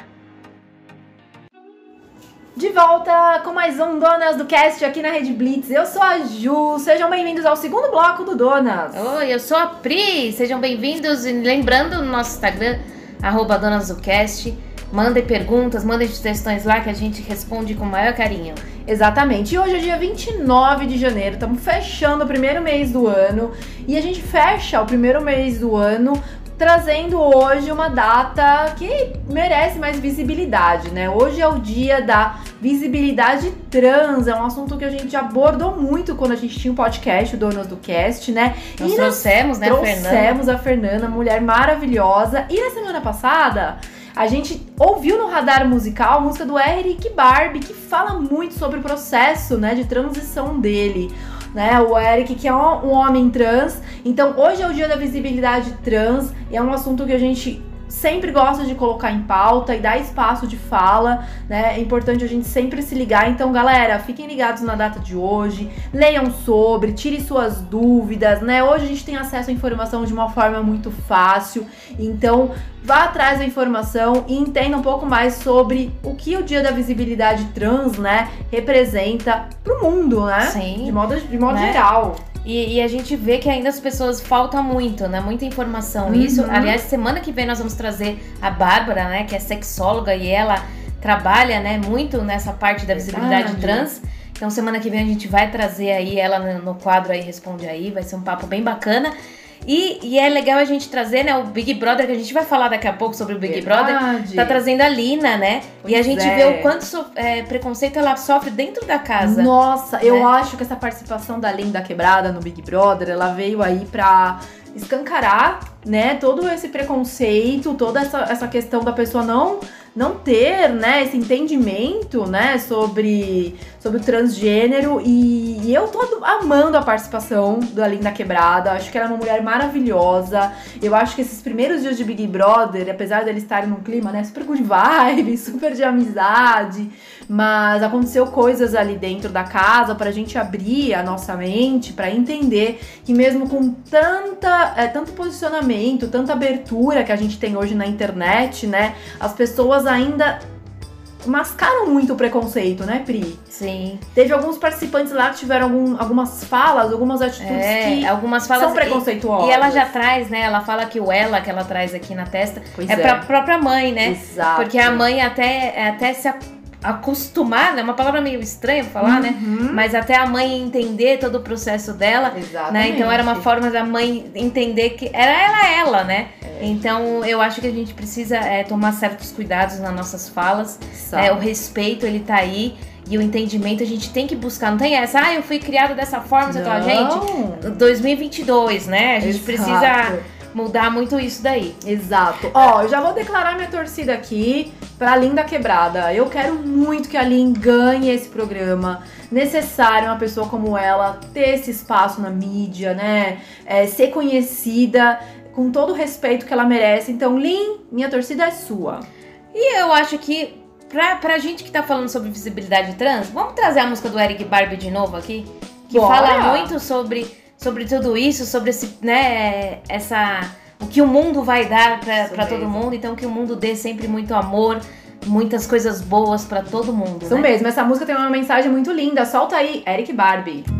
De volta com mais um Donas do Cast aqui na Rede Blitz. Eu sou a Ju, sejam bem-vindos ao segundo bloco do Donas. Oi, eu sou a Pri, sejam bem-vindos. E lembrando no nosso Instagram, arroba Donas do Cast, mandem perguntas, mandem sugestões lá que a gente responde com o maior carinho. Exatamente. E hoje é dia 29 de janeiro, estamos fechando o primeiro mês do ano. E a gente fecha o primeiro mês do ano trazendo hoje uma data que merece mais visibilidade, né? Hoje é o dia da visibilidade trans, é um assunto que a gente abordou muito quando a gente tinha um podcast, o Donos do Cast, né? Nós e trouxemos, né, trouxemos a Fernanda. a Fernanda, mulher maravilhosa. E na semana passada, a gente ouviu no radar musical a música do Eric Barbie, que fala muito sobre o processo, né, de transição dele né? O Eric, que é um homem trans. Então, hoje é o dia da visibilidade trans e é um assunto que a gente sempre gosta de colocar em pauta e dar espaço de fala, né? É importante a gente sempre se ligar. Então, galera, fiquem ligados na data de hoje, leiam sobre, tirem suas dúvidas, né? Hoje a gente tem acesso à informação de uma forma muito fácil. Então, vá atrás da informação e entenda um pouco mais sobre o que o Dia da Visibilidade Trans, né, representa pro mundo, né? Sim. De modo, de modo né? geral. E, e, a gente vê que ainda as pessoas faltam muito, né? Muita informação. Uhum. Isso, aliás, semana que vem nós vamos trazer a Bárbara, né? Que é sexóloga e ela trabalha, né? Muito nessa parte da visibilidade trans. Então semana que vem a gente vai trazer aí ela no quadro aí responde aí, vai ser um papo bem bacana. E, e, é legal a gente trazer, né, o Big Brother, que a gente vai falar daqui a pouco sobre o Big Verdade. Brother. Tá trazendo a Lina, né? Pois e a gente é. vê o quanto so, é, preconceito ela sofre dentro da casa. Nossa, né? eu acho que essa participação da Linda Quebrada no Big Brother, ela veio aí pra escancarar, né, todo esse preconceito, toda essa, essa questão da pessoa não não ter, né, esse entendimento, né, sobre, sobre o transgênero. E, e eu tô amando a participação da Linda Quebrada, acho que ela é uma mulher maravilhosa, eu acho que esses primeiros dias de Big Brother, apesar deles estarem num clima, né, super good vibe, *laughs* super de amizade, mas aconteceu coisas ali dentro da casa pra gente abrir a nossa mente, para entender que mesmo com tanta, é, tanto posicionamento, tanta abertura que a gente tem hoje na internet, né, as pessoas ainda mascaram muito o preconceito, né, Pri? Sim. Teve alguns participantes lá que tiveram algum, algumas falas, algumas atitudes é, que algumas falas são preconceituosas. E, e, ela já traz, né? Ela fala que o ela que ela traz aqui na testa pois é, é pra própria mãe, né? Exato. Porque a mãe até, até se acostumar, né? Uma palavra meio estranha falar, né? uhum. né? Mas até a mãe entender todo o processo dela, Exatamente. né? Então era uma forma da mãe entender que era ela ela, né? É. Então eu acho que a gente precisa é, tomar certos cuidados nas nossas falas. É, o respeito ele tá aí. E o entendimento a gente tem que buscar. Não tem essa, ah, eu fui criada dessa forma, você tá, gente? 2022, né? A gente Exato. precisa mudar muito isso daí. Exato. Ó, eu já vou declarar minha torcida aqui pra Linda Quebrada. Eu quero muito que a Lin ganhe esse programa. Necessário uma pessoa como ela ter esse espaço na mídia, né? É, ser conhecida com todo o respeito que ela merece. Então, Lin, minha torcida é sua. E eu acho que pra, pra gente que tá falando sobre visibilidade trans, vamos trazer a música do Eric Barbie de novo aqui? Que Bora. fala muito sobre sobre tudo isso, sobre esse, né, essa o que o mundo vai dar para todo mundo, então que o mundo dê sempre muito amor, muitas coisas boas para todo mundo. Isso né? mesmo, essa música tem uma mensagem muito linda. Solta aí, Eric Barbie.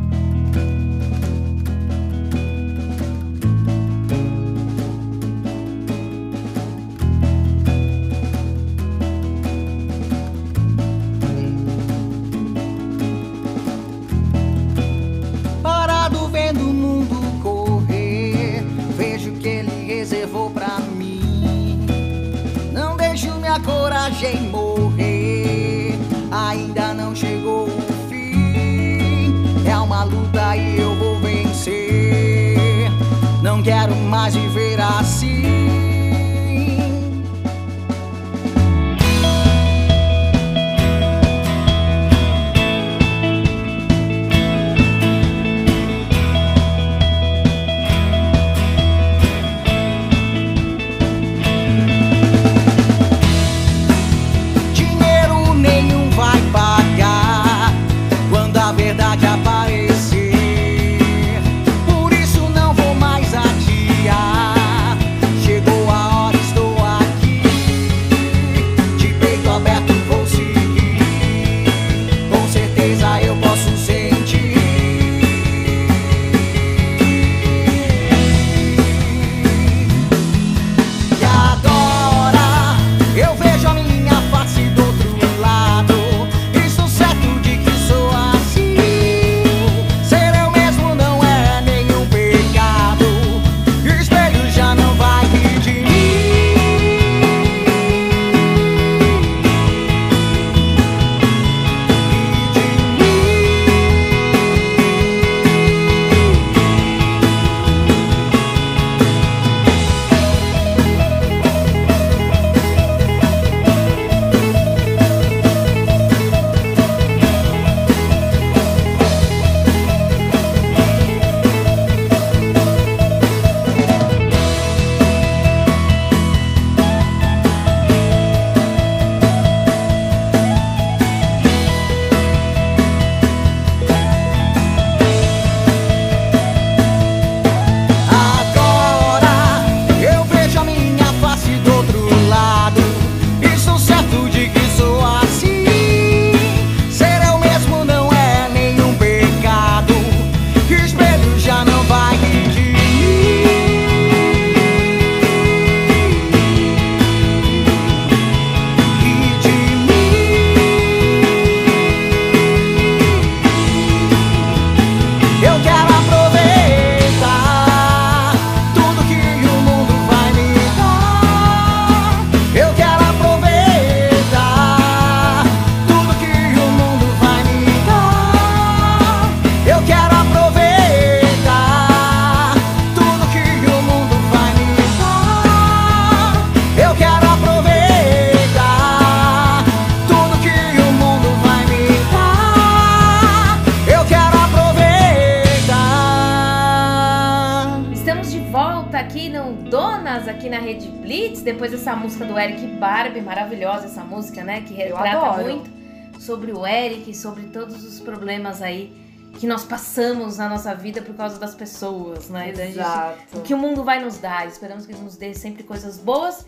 Passamos na nossa vida por causa das pessoas, né? Exato. Gente, que o mundo vai nos dar. Esperamos que nos dê sempre coisas boas.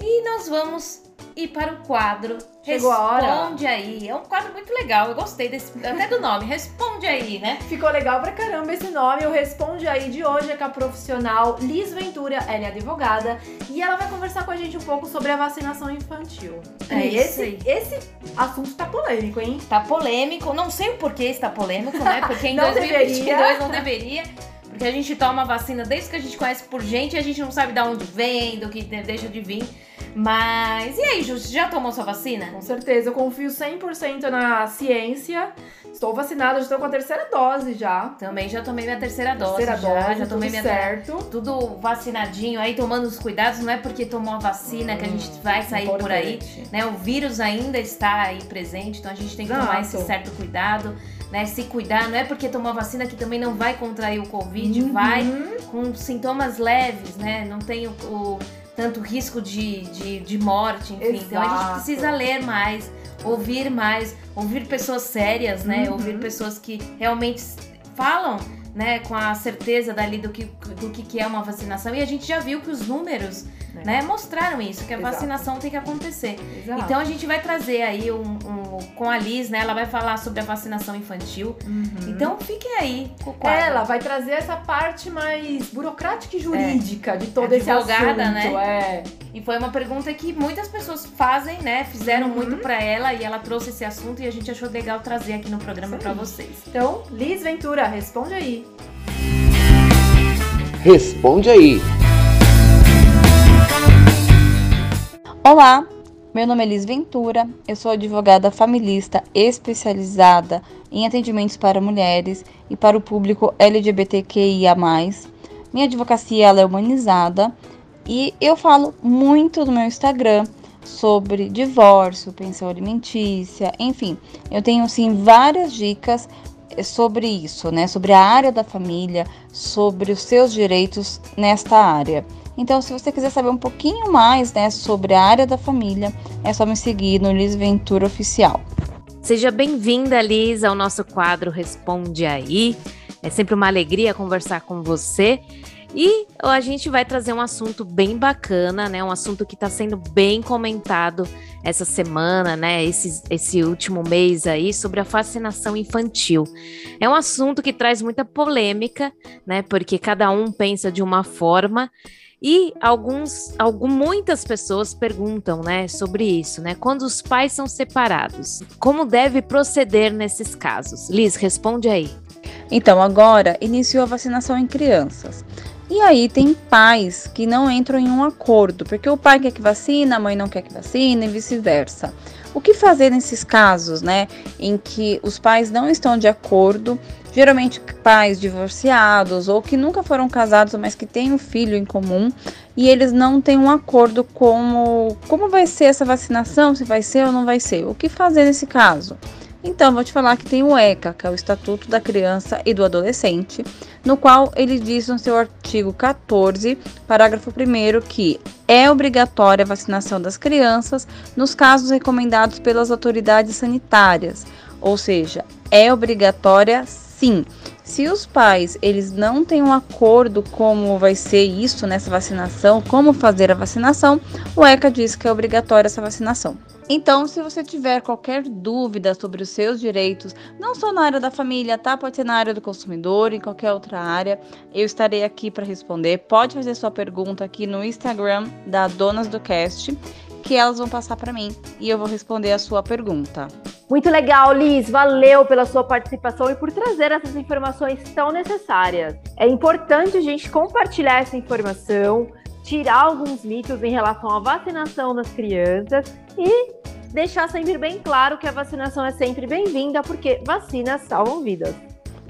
E nós vamos ir para o quadro Chegou Responde aí. É um quadro muito legal. Eu gostei desse, até do nome. Responde aí, né? Ficou legal pra caramba esse nome. O Responde aí de hoje é com a profissional Liz Ventura, ela é advogada, e ela vai conversar com a gente um pouco sobre a vacinação infantil. É e esse, esse assunto tá polêmico, hein? Tá polêmico. Não sei o porquê está polêmico, né? Porque em Não 2022 deveria. não deveria. Porque a gente toma vacina desde que a gente conhece por gente e a gente não sabe de onde vem, do que deixa de vir. Mas e aí, Ju, você já tomou sua vacina? Com certeza, eu confio 100% na ciência. Estou vacinada, já estou com a terceira dose já. Também já tomei minha terceira dose. terceira já, dose, já tomei tudo minha certo. tudo vacinadinho aí, tomando os cuidados. Não é porque tomou a vacina que a gente vai sair por aí. Né? O vírus ainda está aí presente, então a gente tem que tomar esse Exato. certo cuidado, né? Se cuidar, não é porque tomou a vacina que também não vai contrair o Covid, Uhum. vai com sintomas leves, né? Não tem o, o- tanto risco de, de, de morte, enfim. Então a gente Exato. precisa ler mais, ouvir mais, ouvir pessoas sérias, né? Uhum. Ouvir pessoas que realmente falam. Né, com a certeza dali do que, do que é uma vacinação. E a gente já viu que os números É. né, mostraram isso, que a Exato. vacinação tem que acontecer. Exato. Então a gente vai trazer aí um, um- com a Liz, né? Ela vai falar sobre a vacinação infantil. Uhum. Então fiquem aí com o quadro. Ela vai trazer essa parte mais burocrática e jurídica de todo esse assunto. né? É. E foi uma pergunta que muitas pessoas fazem, né? Fizeram Uhum. muito pra ela e ela trouxe esse assunto e a gente achou legal trazer aqui no programa aí. vocês. Então, Liz Ventura, responde aí. Responde aí. Olá, meu nome é Liz Ventura, eu sou advogada familista especializada em atendimentos para mulheres e para o público LGBTQIA+. Minha advocacia é humanizada e eu falo muito no meu Instagram sobre divórcio, pensão alimentícia, enfim, eu tenho sim várias dicas sobre isso, né? Sobre a área da família, sobre os seus direitos nesta área. Então, se você quiser saber um pouquinho mais né, sobre a área da família, é só me seguir no Liz Ventura Oficial. Seja bem-vinda, Liz, ao nosso quadro Responde Aí. É sempre uma alegria conversar com você. E a gente vai trazer um assunto bem bacana, né? Um assunto que está sendo bem comentado essa semana, né? Esse, esse último mês aí, sobre a vacinação infantil. É um assunto que traz muita polêmica, né? Porque cada um pensa de uma forma. E alguns, algum, muitas pessoas perguntam, né, sobre isso, né? Quando os pais são separados, como deve proceder nesses casos? Liz, responde aí. Então, agora iniciou a vacinação em crianças. E aí tem pais que não entram em um acordo, porque o pai quer que vacina, a mãe não quer que vacine e vice-versa. O que fazer nesses casos, né, em que os pais não estão de acordo geralmente pais divorciados ou que nunca foram casados, mas que têm um filho em comum e eles não têm um acordo como como vai ser essa vacinação, se vai ser ou não vai ser. O que fazer nesse caso? Então, vou te falar que tem o ECA, que é o Estatuto da Criança e do Adolescente, no qual ele diz no seu artigo 14, parágrafo 1 que é obrigatória a vacinação das crianças nos casos recomendados pelas autoridades sanitárias, ou seja, é obrigatória sim. Se os pais eles não têm um acordo como vai ser isso nessa vacinação, como fazer a vacinação, o ECA diz que é obrigatória essa vacinação. Então, se você tiver qualquer dúvida sobre os seus direitos, não só na área da família, tá? Pode ser na área do consumidor, em qualquer outra área, eu estarei aqui para responder. Pode fazer sua pergunta aqui no Instagram da Donas do Cast, que elas vão passar para mim e eu vou responder a sua pergunta. Muito legal, Liz. Valeu pela sua participação e por trazer essas informações tão necessárias. É importante a gente compartilhar essa informação, tirar alguns mitos em relação à vacinação das crianças e deixar sempre bem claro que a vacinação é sempre bem-vinda, porque vacinas salvam vidas.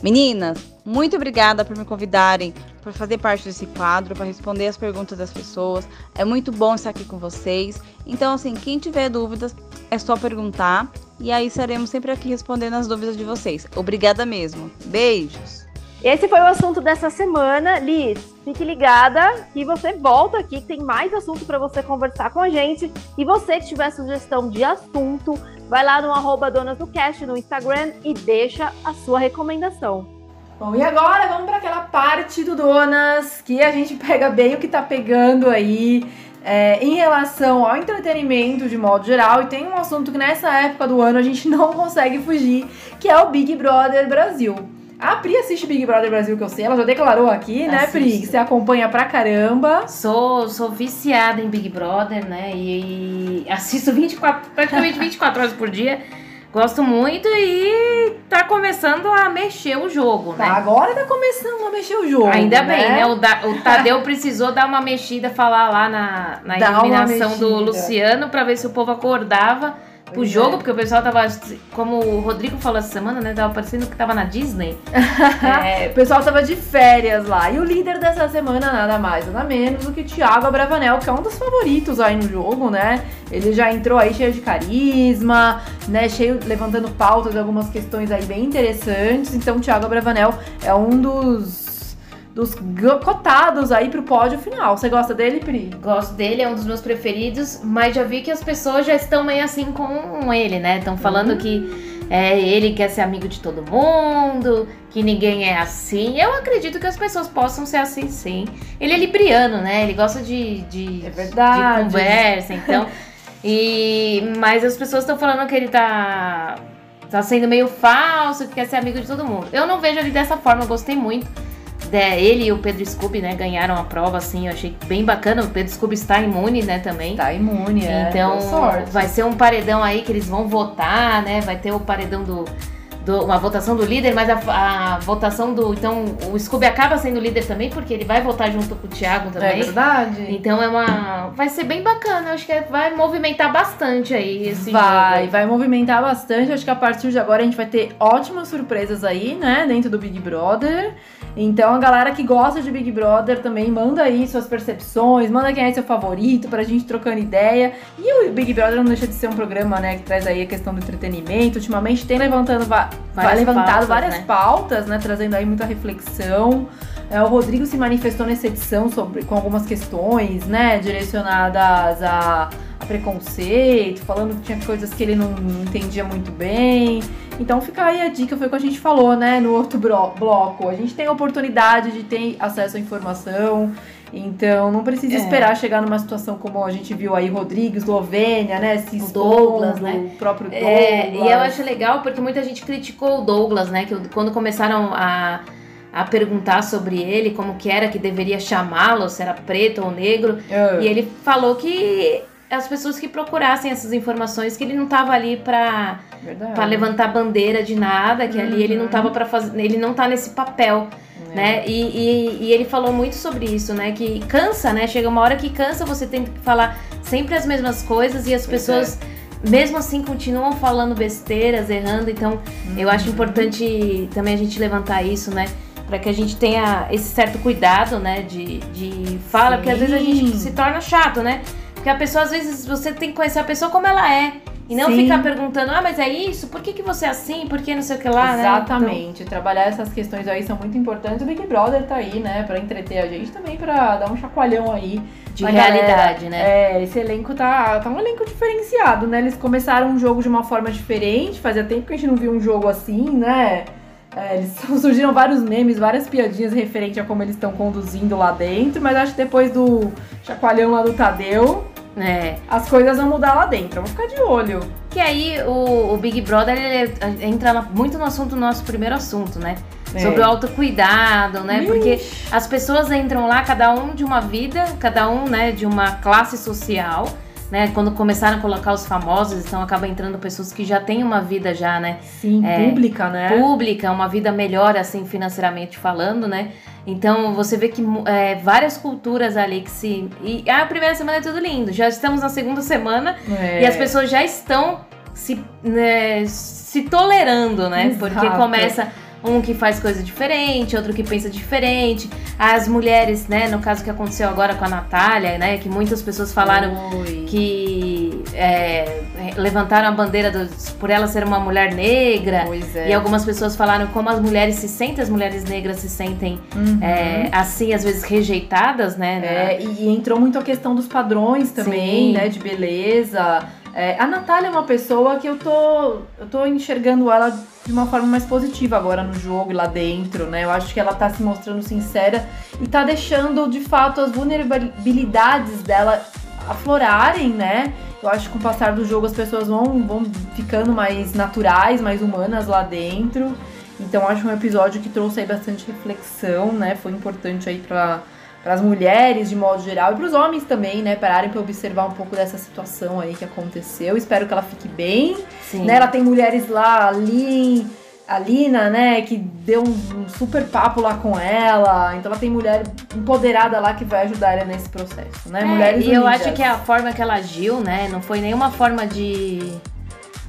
Meninas, muito obrigada por me convidarem por fazer parte desse quadro, para responder as perguntas das pessoas. É muito bom estar aqui com vocês. Então, assim, quem tiver dúvidas, é só perguntar e aí estaremos sempre aqui respondendo as dúvidas de vocês. Obrigada mesmo. Beijos. Esse foi o assunto dessa semana. Liz, fique ligada que você volta aqui, tem mais assunto para você conversar com a gente. E você que tiver sugestão de assunto, vai lá no arroba Donas do Cast no Instagram e deixa a sua recomendação. Bom, e agora vamos para aquela parte do Donas que a gente *laughs* pega bem o que tá pegando aí é, em relação ao entretenimento de modo geral, e tem um assunto que nessa época do ano a gente *laughs* não consegue fugir, que é o Big Brother Brasil. A Pri assiste Big Brother Brasil, que eu sei, ela já declarou aqui, né, Pri? Que você acompanha pra caramba. Sou, sou viciada em Big Brother, né? E, e assisto 24, praticamente 24 horas por dia. Gosto muito e tá começando a mexer o jogo, tá, né? Agora tá começando a mexer o jogo. Ainda né? bem, né? O, da, o, Tadeu *laughs* precisou dar uma mexida, falar lá na, na eliminação do Luciano para ver se o povo acordava pro pois jogo, é. porque o pessoal tava, como o Rodrigo falou essa semana, né? Tava parecendo que tava na Disney. *laughs* é, o pessoal tava de férias lá. E o líder dessa semana, nada mais, nada menos do que Thiago Abravanel, que é um dos favoritos aí no jogo, né? Ele já entrou aí cheio de carisma, né? Cheio, levantando pautas de algumas questões aí bem interessantes. Então, o Thiago Abravanel é um dos dos cotados aí pro pódio final. Você gosta dele, Pri? Gosto dele, é um dos meus preferidos, mas já vi que as pessoas já estão meio assim com ele, né? Estão falando uhum. que é, ele quer ser amigo de todo mundo, que ninguém é assim. Eu acredito que as pessoas possam ser assim, sim. Ele é libriano, né? Ele gosta de, de, é verdade. de conversa, então. *laughs* e, mas as pessoas estão falando que ele tá, tá sendo meio falso, que quer ser amigo de todo mundo. Eu não vejo ele dessa forma, eu gostei muito é, ele e o Pedro Scooby, né, ganharam a prova, assim, eu achei bem bacana. O Pedro Scooby está imune, né, também. Está imune, é. Então, vai ser um paredão aí que eles vão votar, né? Vai ter o paredão do do, uma votação do líder, mas a, a, votação do. Então, o Scooby acaba sendo líder também, porque ele vai votar junto com o Thiago também. É verdade. Então é uma. Vai ser bem bacana. Acho que vai movimentar bastante aí esse Vai, jogo. vai movimentar bastante. Acho que a partir de agora a gente vai ter ótimas surpresas aí, né? Dentro do Big Brother. Então a galera que gosta de Big Brother também manda aí suas percepções, manda quem é seu favorito pra gente trocando ideia. E o Big Brother não deixa de ser um programa, né, que traz aí a questão do entretenimento. Ultimamente tem levantando vai levantado pautas, várias né? pautas, né? Trazendo aí muita reflexão. É, o Rodrigo se manifestou nessa edição sobre, com algumas questões, né? Direcionadas a, a preconceito, falando que tinha coisas que ele não entendia muito bem. Então fica aí a dica, foi o que a gente falou, né? No outro bloco. A gente tem a oportunidade de ter acesso à informação. Então não precisa é. esperar chegar numa situação como a gente viu aí, Rodrigues, Eslovênia, né? Se o Douglas, né? O próprio Douglas. É, e eu acho legal porque muita gente criticou o Douglas, né? Que quando começaram a a perguntar sobre ele, como que era que deveria chamá-lo, se era preto ou negro. Ah. E ele falou que as pessoas que procurassem essas informações, que ele não estava ali para para levantar bandeira de nada, que ali ele não tava para fazer, ele não tá nesse papel, É. né? E, e, e ele falou muito sobre isso, né? Que cansa, né? Chega uma hora que cansa, você tem que falar sempre as mesmas coisas e as pessoas mesmo assim continuam falando besteiras, errando, então eu acho importante também a gente levantar isso, né? Pra que a gente tenha esse certo cuidado, né? De, de fala, porque às vezes a gente Sim. se torna chato, né? Porque a pessoa, às vezes, você tem que conhecer a pessoa como ela é. E não Sim. ficar perguntando, ah, mas é isso? Por que, que você é assim? Por que não sei o que lá, né? Exatamente. Trabalhar essas questões aí são muito importantes. O Big Brother tá aí, né, pra entreter a gente também, pra dar um chacoalhão aí. Então, de realidade, galera. né? É, esse elenco tá, tá um elenco diferenciado, né? Eles começaram um jogo de uma forma diferente. Fazia tempo que a gente não viu um jogo assim, né? É, eles *laughs* surgiram vários memes, várias piadinhas referente a como eles estão conduzindo lá dentro, mas acho que depois do chacoalhão lá do Tadeu, É. as coisas vão mudar lá dentro. Vamos ficar de olho. Que aí o, o Big Brother ele entra muito no assunto, no nosso primeiro assunto, né? É. Sobre o autocuidado, né? Ixi. Porque as pessoas entram lá, cada um de uma vida, cada um, né, de uma classe social, né? Quando começaram a colocar os famosos, então acaba entrando pessoas que já têm uma vida já, né? Sim, É, pública, né? pública, uma vida melhor, assim, financeiramente falando, né? Então você vê que é, várias culturas ali que se. E a primeira semana é tudo lindo. Já estamos na segunda semana É. e as pessoas já estão se, né, se tolerando, né? Exato. Porque começa um que faz coisa diferente, outro que pensa diferente. As mulheres, né? No caso que aconteceu agora com a Natália, né? Que muitas pessoas falaram Oi. que é, levantaram a bandeira dos- por ela ser uma mulher negra. Pois é. E algumas pessoas falaram como as mulheres se sentem, as mulheres negras se sentem Uhum. é, assim, às vezes rejeitadas, né? na- É, e, e entrou muito a questão dos padrões também, Sim. né? De beleza. É, a Natália é uma pessoa que eu tô, eu tô enxergando ela de uma forma mais positiva agora no jogo e lá dentro, né? Eu acho que ela tá se mostrando sincera e tá deixando, de fato, as vulnerabilidades dela aflorarem, né? Eu acho que com o passar do jogo as pessoas vão, vão ficando mais naturais, mais humanas lá dentro. Então acho um episódio que trouxe aí bastante reflexão, né? Foi importante aí pra para as mulheres de modo geral e para os homens também, né, pararem para observar um pouco dessa situação aí que aconteceu. Espero que ela fique bem. Sim. Né, ela tem mulheres lá, ali, a Lina, né, que deu um, super papo lá com ela. Então ela tem mulher empoderada lá que vai ajudar ela nesse processo, né? É, mulheres e eu unidas. acho que a forma que ela agiu, né, não foi nenhuma forma de.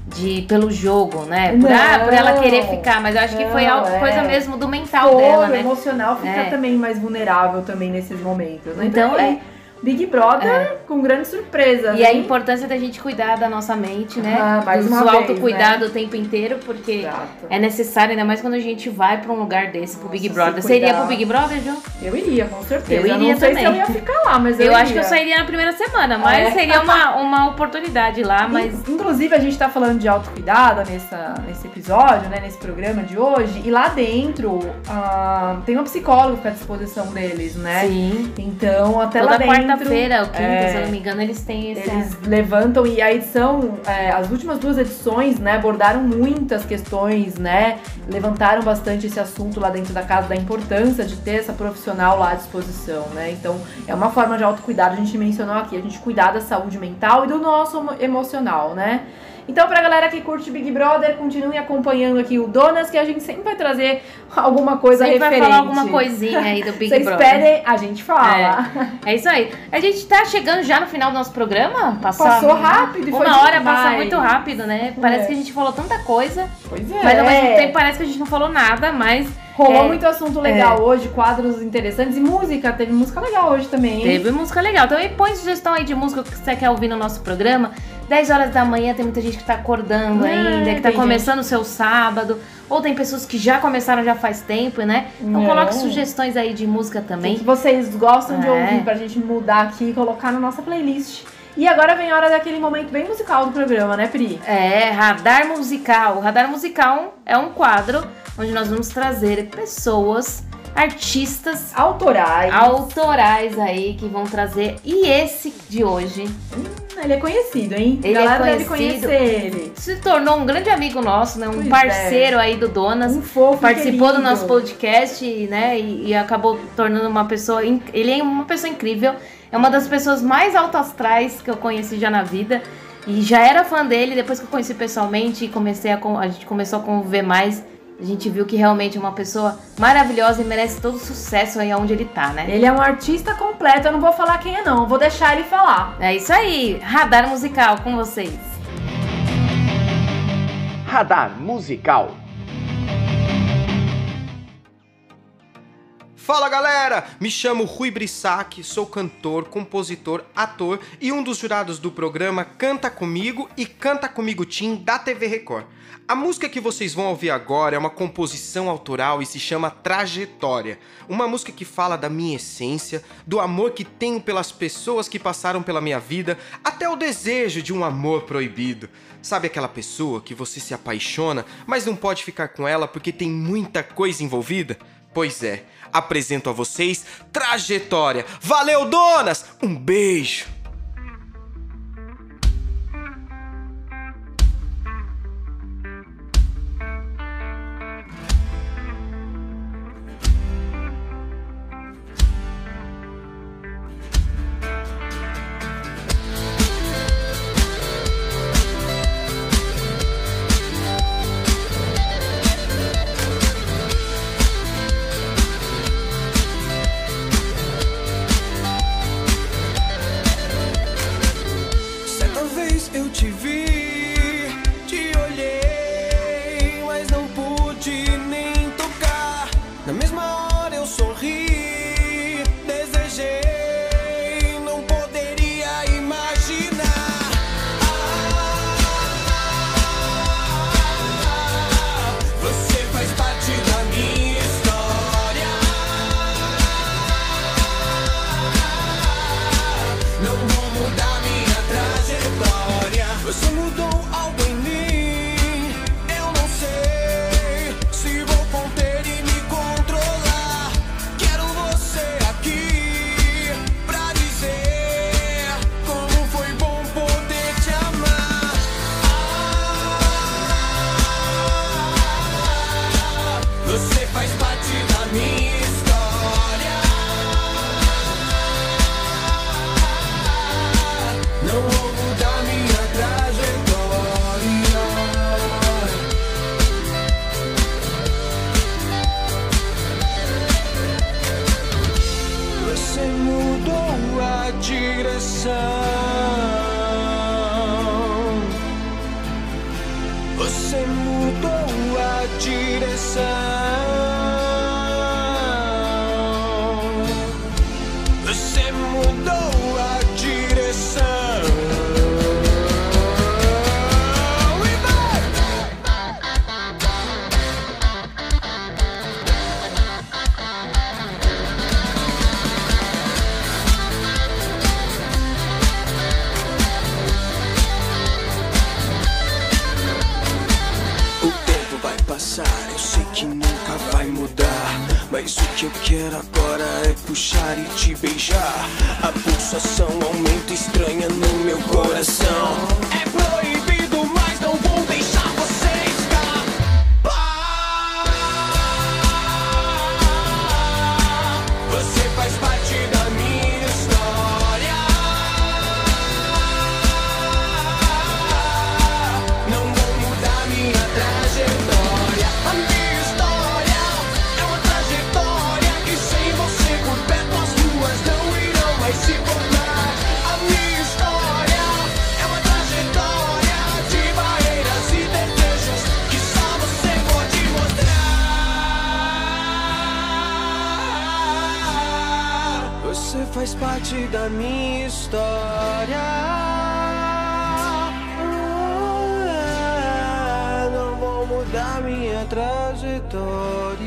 De pelo jogo, né? Por, ah, por ela Não. querer ficar, mas eu acho que foi Não, algo, é. coisa mesmo do mental Foi, dela, o né? emocional fica É. também mais vulnerável também nesses momentos, né? Então, aí, Big Brother com grande surpresa. E a importância da gente cuidar da nossa mente, né? Ah, mais Do vez, autocuidado o tempo inteiro, porque Exato. é necessário, ainda mais quando a gente vai pra um lugar desse, pro Big Nossa, Brother. Você iria pro Big Brother, Ju? Eu iria, com certeza. Eu iria não sei também. se eu ia ficar lá, mas eu, Eu, acho que eu sairia na primeira semana, mas É. seria uma, *laughs* uma oportunidade lá, mas. In- Inclusive, a gente tá falando de autocuidado nessa, nesse episódio, né? Nesse programa de hoje. E lá dentro ah, tem uma psicóloga à disposição deles, né? Sim. Então, até Toda lá dentro. Quarta-feira, ou quinta, é, se eu não me engano, eles têm esse. Eles levantam e a edição, é, as últimas duas edições, né, abordaram muitas questões, né, levantaram bastante esse assunto lá dentro da casa da importância de ter essa profissional lá à disposição, né? Então é uma forma de autocuidado, a gente mencionou aqui, a gente cuidar da saúde mental e do nosso emo- emocional, né? Então, pra galera que curte Big Brother, continue acompanhando aqui o Donas, que a gente sempre vai trazer alguma coisa Sempre vai referente. falar alguma coisinha aí do Big Vocês Brother. esperem, a gente fala. É isso aí. A gente tá chegando já no final do nosso programa. Passou, Passou rápido foi Uma hora passa muito rápido, né? Parece É. que a gente falou tanta coisa, Pois é. mas ao mesmo tempo parece que a gente não falou nada, mas Rolou É. muito assunto legal hoje, quadros interessantes e música. Teve música legal hoje também, hein? teve música legal. Então põe sugestão aí de música que você quer ouvir no nosso programa. 10 horas da manhã tem muita gente que tá acordando É, ainda, que tá começando o seu sábado. Ou tem pessoas que já começaram já faz tempo, né? Então É. coloque sugestões aí de música O também. que vocês gostam de É. ouvir pra gente mudar aqui e colocar na nossa playlist. E agora vem a hora daquele momento bem musical do programa, né, Pri? É, Radar Musical. O Radar Musical é um quadro onde nós vamos trazer pessoas artistas autorais. autorais aí que vão trazer. E esse de hoje. Hum, ele é conhecido, hein? Ele é conhecido. ele. Se tornou um grande amigo nosso, né? Um Pois parceiro aí do Donas. Um fofo Participou do querido. nosso podcast, né? E, e acabou tornando uma pessoa. Ele é uma pessoa incrível. É uma das pessoas mais autoastrais que eu conheci já na vida. E já era fã dele. Depois que eu conheci pessoalmente e comecei a, a gente começou a conviver mais, a gente viu que realmente é uma pessoa maravilhosa e merece todo o sucesso aí onde ele tá, né? Ele é um artista completo, eu não vou falar quem é não, eu vou deixar ele falar. É isso aí. Radar musical com vocês. Radar musical. Fala galera, me chamo Rui Brissac, sou cantor, compositor, ator e um dos jurados do programa Canta Comigo e Canta Comigo Team da TV Record. A música que vocês vão ouvir agora é uma composição autoral e se chama Trajetória. Uma música que fala da minha essência, do amor que tenho pelas pessoas que passaram pela minha vida, até o desejo de um amor proibido. Sabe aquela pessoa que você se apaixona, mas não pode ficar com ela porque tem muita coisa envolvida? Pois é, apresento a vocês Trajetória. Valeu, donas! Um beijo! Minha trajetória.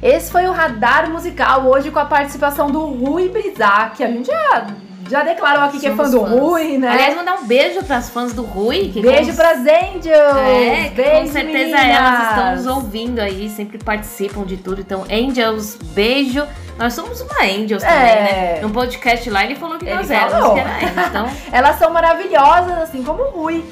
Esse foi o Radar Musical, hoje com a participação do Rui Brizac. A gente já já declarou aqui que é fã do fãs. Rui, né? Aliás, mandar um beijo pras fãs do Rui. Que Beijo com... pras Angels! É, que Beijo, com certeza meninas. elas estão nos ouvindo aí, sempre participam de tudo. Então, Angels, beijo. Nós somos uma Angels também, É. né? No podcast lá ele falou que Ele nós éramos, falou. que era Angels. Então, *laughs* Elas são maravilhosas, assim como o Rui.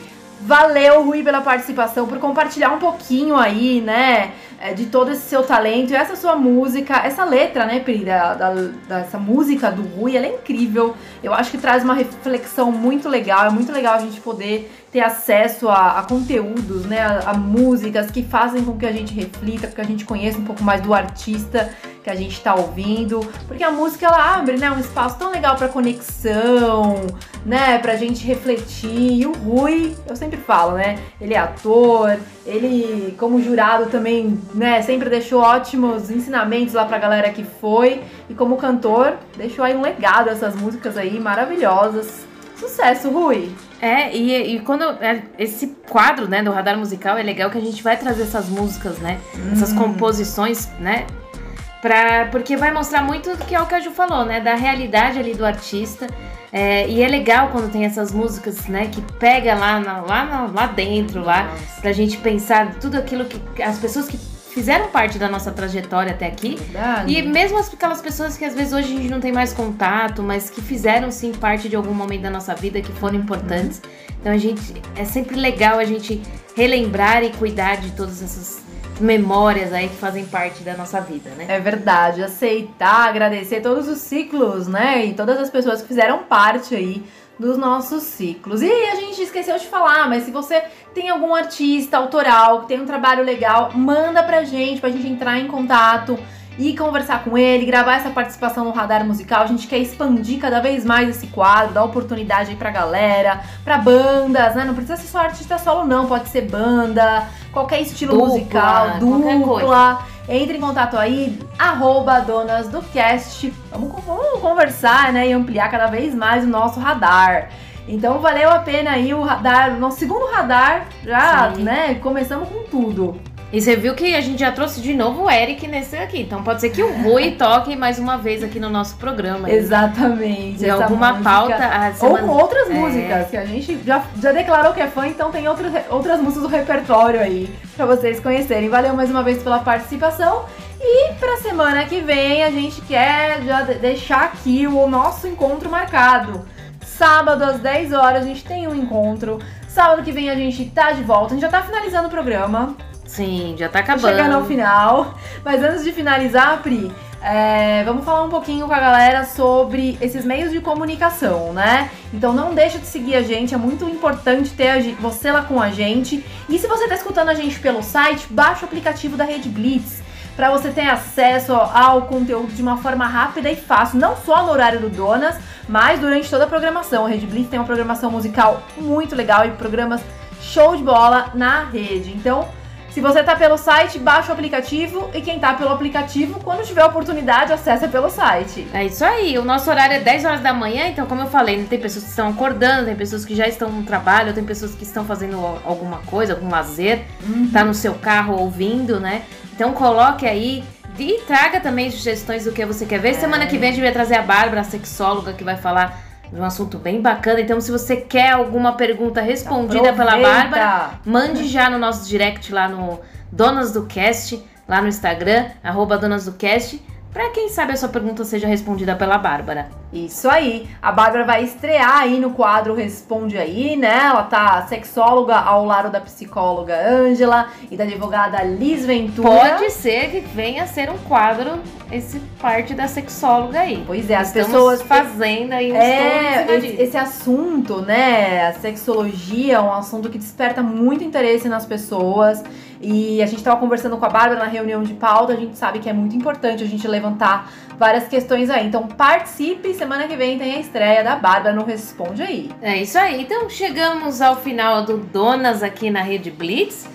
Valeu, Rui, pela participação, por compartilhar um pouquinho aí, né, é, de todo esse seu talento e essa sua música, essa letra, né, Pri, da, da- dessa música do Rui, ela é incrível. Eu acho que traz uma reflexão muito legal, é muito legal a gente poder ter acesso a, a conteúdos, né, a, a músicas que fazem com que a gente reflita, que a gente conheça um pouco mais do artista que a gente tá ouvindo, porque a música ela abre, né, um espaço tão legal pra conexão, né, pra gente refletir. E o Rui, eu sempre falo, né, ele é ator, ele como jurado também, né, sempre deixou ótimos ensinamentos lá pra galera que foi e como cantor, deixou aí um legado essas músicas aí maravilhosas. Sucesso, Rui. É, e, e quando é, esse quadro, né, do radar musical é legal que a gente vai trazer essas músicas, né? Essas Hum. composições, né? Pra, porque vai mostrar muito do que é o que a Ju falou, né? Da realidade ali do artista. É, e é legal quando tem essas músicas, né? Que pega lá, na- lá, na- lá dentro, lá, pra gente pensar tudo aquilo que as pessoas que fizeram parte da nossa trajetória até aqui. Verdade. E mesmo as- aquelas pessoas que às vezes hoje a gente não tem mais contato, mas que fizeram sim parte de algum momento da nossa vida, que foram importantes. Então a gente é sempre legal a gente relembrar e cuidar de todas essas memórias aí que fazem parte da nossa vida, né? É verdade, aceitar, agradecer todos os ciclos, né? E todas as pessoas que fizeram parte aí dos nossos ciclos. E a gente esqueceu de falar, mas se você tem algum artista autoral que tem um trabalho legal, manda pra gente, pra gente entrar em contato e conversar com ele, gravar essa participação no radar musical. A gente quer expandir cada vez mais esse quadro, dar oportunidade aí pra galera, pra bandas, né? Não precisa ser só artista solo, não, pode ser banda, qualquer estilo Dupla, musical, dupla. Entre em contato aí, arroba donas do cast. Vamos, vamos conversar, né? E ampliar cada vez mais o nosso radar. Então valeu a pena aí o radar, o nosso segundo radar, já, Sim. né? Começamos com tudo. E você viu que a gente já trouxe de novo o Eric nesse aqui. Então pode ser que o Rui *laughs* toque mais uma vez aqui no nosso programa. Exatamente. Essa alguma música. pauta. a Ou semana- com outras É. músicas, que a gente já, já declarou que é fã, então tem outras, outras músicas do repertório aí pra vocês conhecerem. Valeu mais uma vez pela participação. E pra semana que vem a gente quer já de- deixar aqui o nosso encontro marcado. Sábado às 10 horas a gente tem um encontro. Sábado que vem a gente tá de volta. A gente já tá finalizando o programa. Sim, já tá acabando. chegando ao final. Mas antes de finalizar, Pri, é, vamos falar um pouquinho com a galera sobre esses meios de comunicação, né? Então não deixa de seguir a gente, é muito importante ter a você lá com a gente. E se você tá escutando a gente pelo site, baixa o aplicativo da Rede Blitz. Para você ter acesso ao conteúdo de uma forma rápida e fácil, não só no horário do Donas, mas durante toda a programação. A Rede Blitz tem uma programação musical muito legal e programas show de bola na rede. Então, se você tá pelo site, baixa o aplicativo e quem tá pelo aplicativo, quando tiver oportunidade, acessa pelo site. É isso aí, o nosso horário é 10 horas da manhã, então como eu falei, tem pessoas que estão acordando, tem pessoas que já estão no trabalho, tem pessoas que estão fazendo al- alguma coisa, algum lazer, tá no seu carro ouvindo, né? Então coloque aí e traga também sugestões do que você quer ver. Semana que vem a gente vai trazer a Bárbara, a sexóloga, que vai falar de um assunto bem bacana. Então se você quer alguma pergunta respondida pela Aproveita. Bárbara, Mande já no nosso direct lá no Donas do Cast, lá no Instagram, arroba Donas do Cast, pra quem sabe a sua pergunta seja respondida pela Bárbara. Isso aí. A Bárbara vai estrear aí no quadro Responde Aí, né? Ela tá sexóloga ao lado da psicóloga Ângela e da advogada Liz Ventura. Pode ser que venha a ser um quadro, esse parte da sexóloga aí. Pois é, as Estamos pessoas fazendo aí um É, esse, assunto, né? A sexologia é um assunto que desperta muito interesse nas pessoas. E a gente tava conversando com a Bárbara na reunião de pauta, a gente sabe que é muito importante a gente levantar várias questões aí. Então participe, semana que vem tem a estreia da Bárbara no Responde Aí. É isso aí. Então chegamos ao final do Donas aqui na Rede Blitz.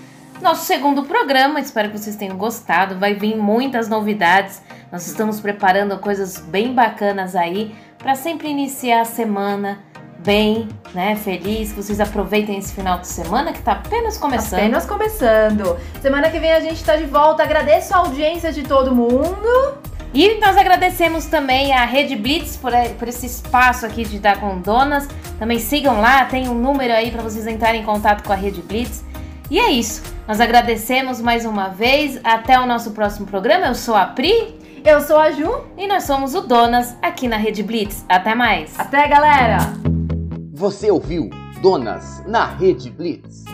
Nosso segundo programa, espero que vocês tenham gostado. Vai vir muitas novidades. Nós estamos preparando coisas bem bacanas aí para sempre iniciar a semana bem, né? Feliz. Que vocês aproveitem esse final de semana que tá apenas começando. Apenas começando. Semana que vem a gente tá de volta. Agradeço a audiência de todo mundo. E nós agradecemos também a Rede Blitz por, por esse espaço aqui de dar com donas. Também sigam lá, tem um número aí para vocês entrarem em contato com a Rede Blitz. E é isso. Nós agradecemos mais uma vez. Até o nosso próximo programa. Eu sou a Pri. Eu sou a Ju. E nós somos o Donas aqui na Rede Blitz. Até mais. Até, galera. Você ouviu Donas na Rede Blitz.